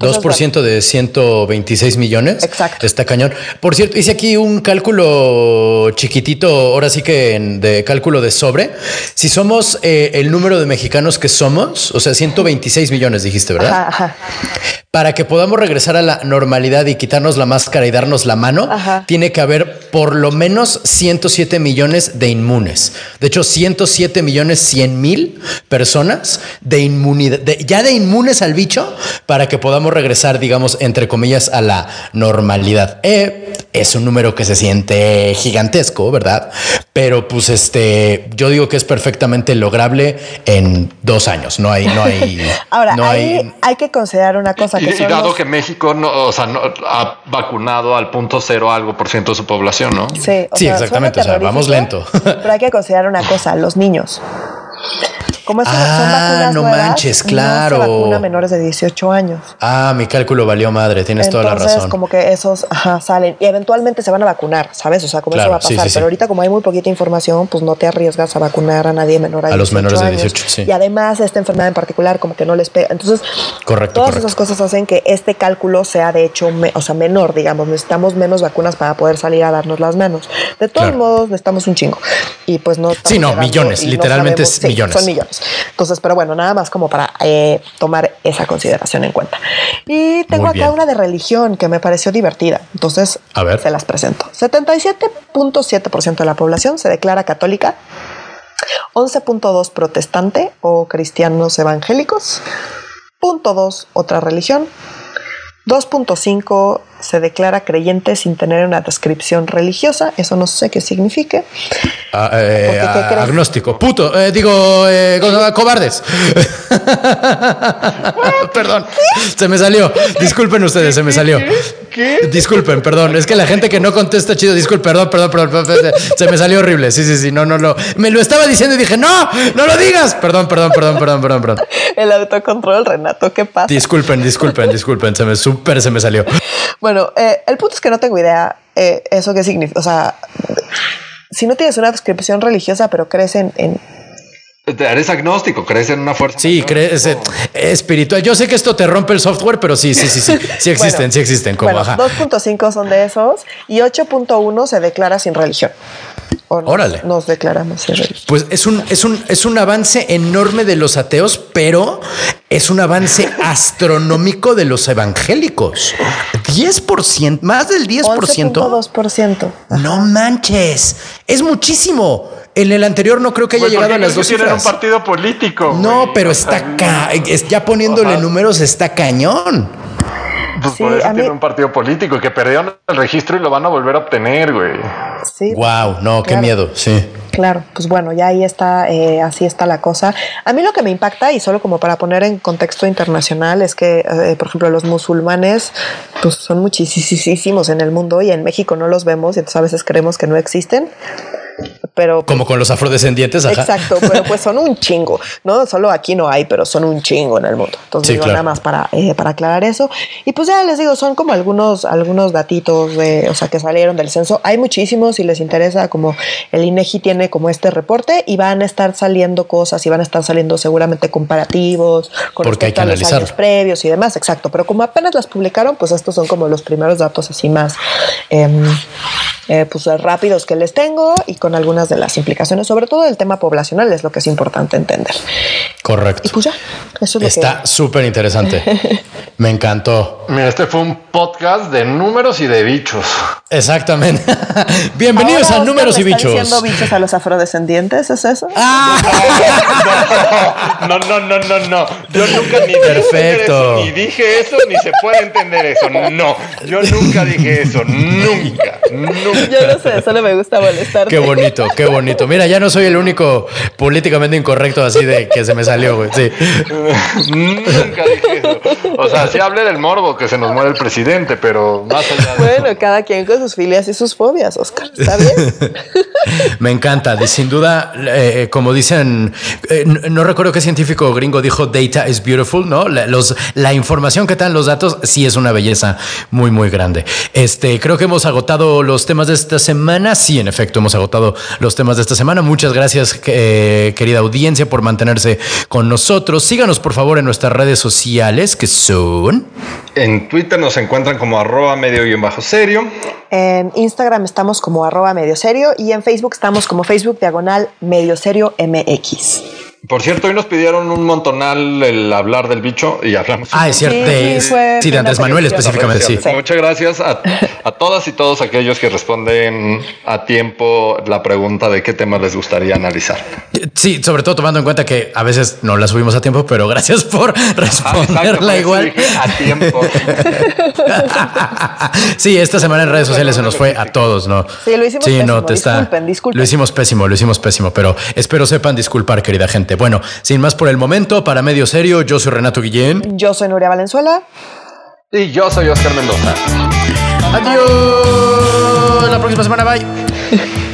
Entonces, 2% de 126 millones. Exacto. Está cañón. Por cierto, hice aquí un cálculo chiquitito, ahora sí que en- de cálculo de sobre. Si somos eh, el número de mexicanos que somos, o sea, 126 millones dijiste, ¿verdad? Ajá, ajá. Para que podamos regresar a la normalidad y quitarnos la máscara y darnos la mano, Ajá. tiene que haber por lo menos 107 millones de inmunes. De hecho, 107 millones 100 mil personas de inmunidad, de- ya de inmunes al bicho para que podamos regresar, digamos, entre comillas, a la normalidad. Eh, es un número que se siente gigantesco, ¿verdad? Pero pues este, yo digo que es perfectamente lograble en dos años. No hay, no hay, Ahora, no hay. hay que considerar una cosa Y, que y dado los- que México no, o sea, no ha vacunado al punto cero algo por ciento de su población, ¿no? Sí, o Sí, sea, exactamente, o sea, vamos terrorífico, Pero hay que considerar una cosa, los niños. Como son Ah, vacunas no nuevas, manches, claro. No se vacuna a menores de 18 años. Ah, mi cálculo valió madre, tienes toda la Entonces, razón. como que esos ajá, salen y eventualmente se van a vacunar, ¿sabes? O sea, como Claro, eso va a pasar. sí, sí. Pero ahorita, como hay muy poquita información, pues no te arriesgas a vacunar a nadie menor a, A los 18 menores de años. 18, sí. Y además, esta enfermedad en particular, como que no les pega. Entonces, Correcto, todas correcto. esas cosas hacen que este cálculo sea de hecho, me- o sea, menor, digamos. Necesitamos menos vacunas para poder salir a darnos las manos. De todos Claro. modos, necesitamos un chingo. Y pues no. Sí, no, millones, no literalmente sabemos- es millones. Son millones. Entonces, pero bueno, nada más como para eh, tomar esa consideración en cuenta. Y tengo Muy acá bien. una de religión que me pareció divertida. Entonces, A ver. se las presento. 77.7% de la población se declara católica. 11.2 protestante o cristianos evangélicos. Punto 2 otra religión. 2.5 se declara creyente sin tener una descripción religiosa. Eso no sé qué signifique. Ah, eh, ¿Por qué? ¿Qué ah, crees? agnóstico, puto, eh, digo, eh, cobardes. perdón, se me salió. Disculpen ustedes, se me salió. Disculpen, perdón. Es que la gente que no contesta chido, disculpen, perdón, perdón, perdón, perdón, Se me salió horrible. Sí, sí, sí, no, no, no. Me lo estaba diciendo y dije, no, no lo digas. Perdón, perdón, perdón, perdón, perdón, perdón. El autocontrol, Renato, ¿qué pasa? Disculpen, disculpen, disculpen. Se me súper se me salió. Bueno, eh, el punto es que no tengo idea eh, eso qué significa. O sea, si no tienes una descripción religiosa, pero crees en, en- Eres agnóstico, crees en una fuerza. Sí, crees eh, espiritual. Yo sé que esto te rompe el software, pero sí, sí, sí, sí. Sí existen, Bueno, sí existen. Como, bueno, ajá. 2.5 son de esos y 8.1 se declara sin religión. O Órale. Nos declaramos religión. Pues es un, es un, es un avance enorme de los ateos, pero es un avance astronómico de los evangélicos. 10%, más del 10%. 11.2%. No manches, es muchísimo. En el anterior no creo que haya Pues, ¿por llegado a las dos que tienen un cifras. partido político. No, pero está ca ya poniéndole Ajá. números está cañón. Pues Sí, por eso mí- tiene un partido político y que perdieron el registro y lo van a volver a obtener, güey. Sí. Wow, no, qué miedo, sí. Claro, pues bueno, ya ahí está, eh, así está la cosa. A mí lo que me impacta, y solo como para poner en contexto internacional, es que, eh, por ejemplo, los musulmanes, pues son muchísimos en el mundo y en México no los vemos y entonces a veces creemos que no existen. Pero Como con los afrodescendientes, ajá. Exacto, pero pues son un chingo, ¿no? Solo aquí no hay, pero son un chingo en el mundo. Entonces, Sí, digo, claro. nada más para, eh, para aclarar eso. Y pues ya les digo, son como algunos, algunos datitos de, o sea, que salieron del censo. Hay muchísimos, si les interesa, como el INEGI tiene como este reporte y van a estar saliendo cosas y van a estar saliendo seguramente comparativos con Porque hay respecto que a los años previos y demás, exacto. Pero como apenas las publicaron, pues estos son como los primeros datos así más em, eh, pues rápidos que les tengo y con algunas de las implicaciones, sobre todo el tema poblacional, es lo que es importante entender. Y Correcto. pues ya, eso es lo Está súper interesante. Me encantó. Mira, este fue un podcast de números y de bichos. Exactamente. Bienvenidos Ahora, a Números y ¿le está Bichos. diciendo bichos a los afrodescendientes? ¿Es eso? No, no, no, no, no. Yo nunca ni dije Perfecto. eso, ni dije eso, ni se puede entender eso. No, yo nunca dije eso. Nunca, nunca. Yo no sé, solo me gusta molestar. Qué bonito, qué bonito. Mira, ya no soy el único políticamente incorrecto así de que se me salió, güey. Sí. Nunca dije eso. O sea, sí hablé del morbo que se nos muere el presidente, pero más allá de Bueno, cada quien con sus filias y sus fobias, Oscar. ¿Está bien? Me encanta. Sin duda, eh, como dicen, eh, no, recuerdo qué científico gringo dijo data is beautiful, ¿no? La, los, la información que dan los datos sí es una belleza muy, muy grande. Este, creo que hemos agotado los temas de esta semana. Sí, en efecto, hemos agotado los temas de esta semana. Muchas gracias, eh, querida audiencia, por mantenerse con nosotros. Síganos, por favor, en nuestras redes sociales, que son... En Twitter nos encuentran como arroba medio guion bajo serio. En Instagram estamos como arroba medio serio y en Facebook estamos como Facebook diagonal medio serio MX. Por cierto, hoy nos pidieron un montonal el hablar del bicho y hablamos. Ah, es cierto. Sí, de, sí, sí, de Andrés Manuel específicamente, sí. Sí. Muchas gracias a, a todas y todos aquellos que responden a tiempo la pregunta de qué temas les gustaría analizar. Sí, sobre todo tomando en cuenta que a veces no la subimos a tiempo, pero gracias por Ah, exacto, responderla por eso igual. A tiempo. sí, esta semana en redes sociales se nos fue a todos, ¿no? Sí, lo hicimos pésimo. Disculpen, disculpen. Lo hicimos pésimo, lo hicimos pésimo, pero espero sepan disculpar, querida gente. Bueno, sin más por el momento, para medio serio, yo soy Renato Guillén. Yo soy Nuria Valenzuela. Y yo soy Oscar Mendoza. Adiós. La próxima semana, bye.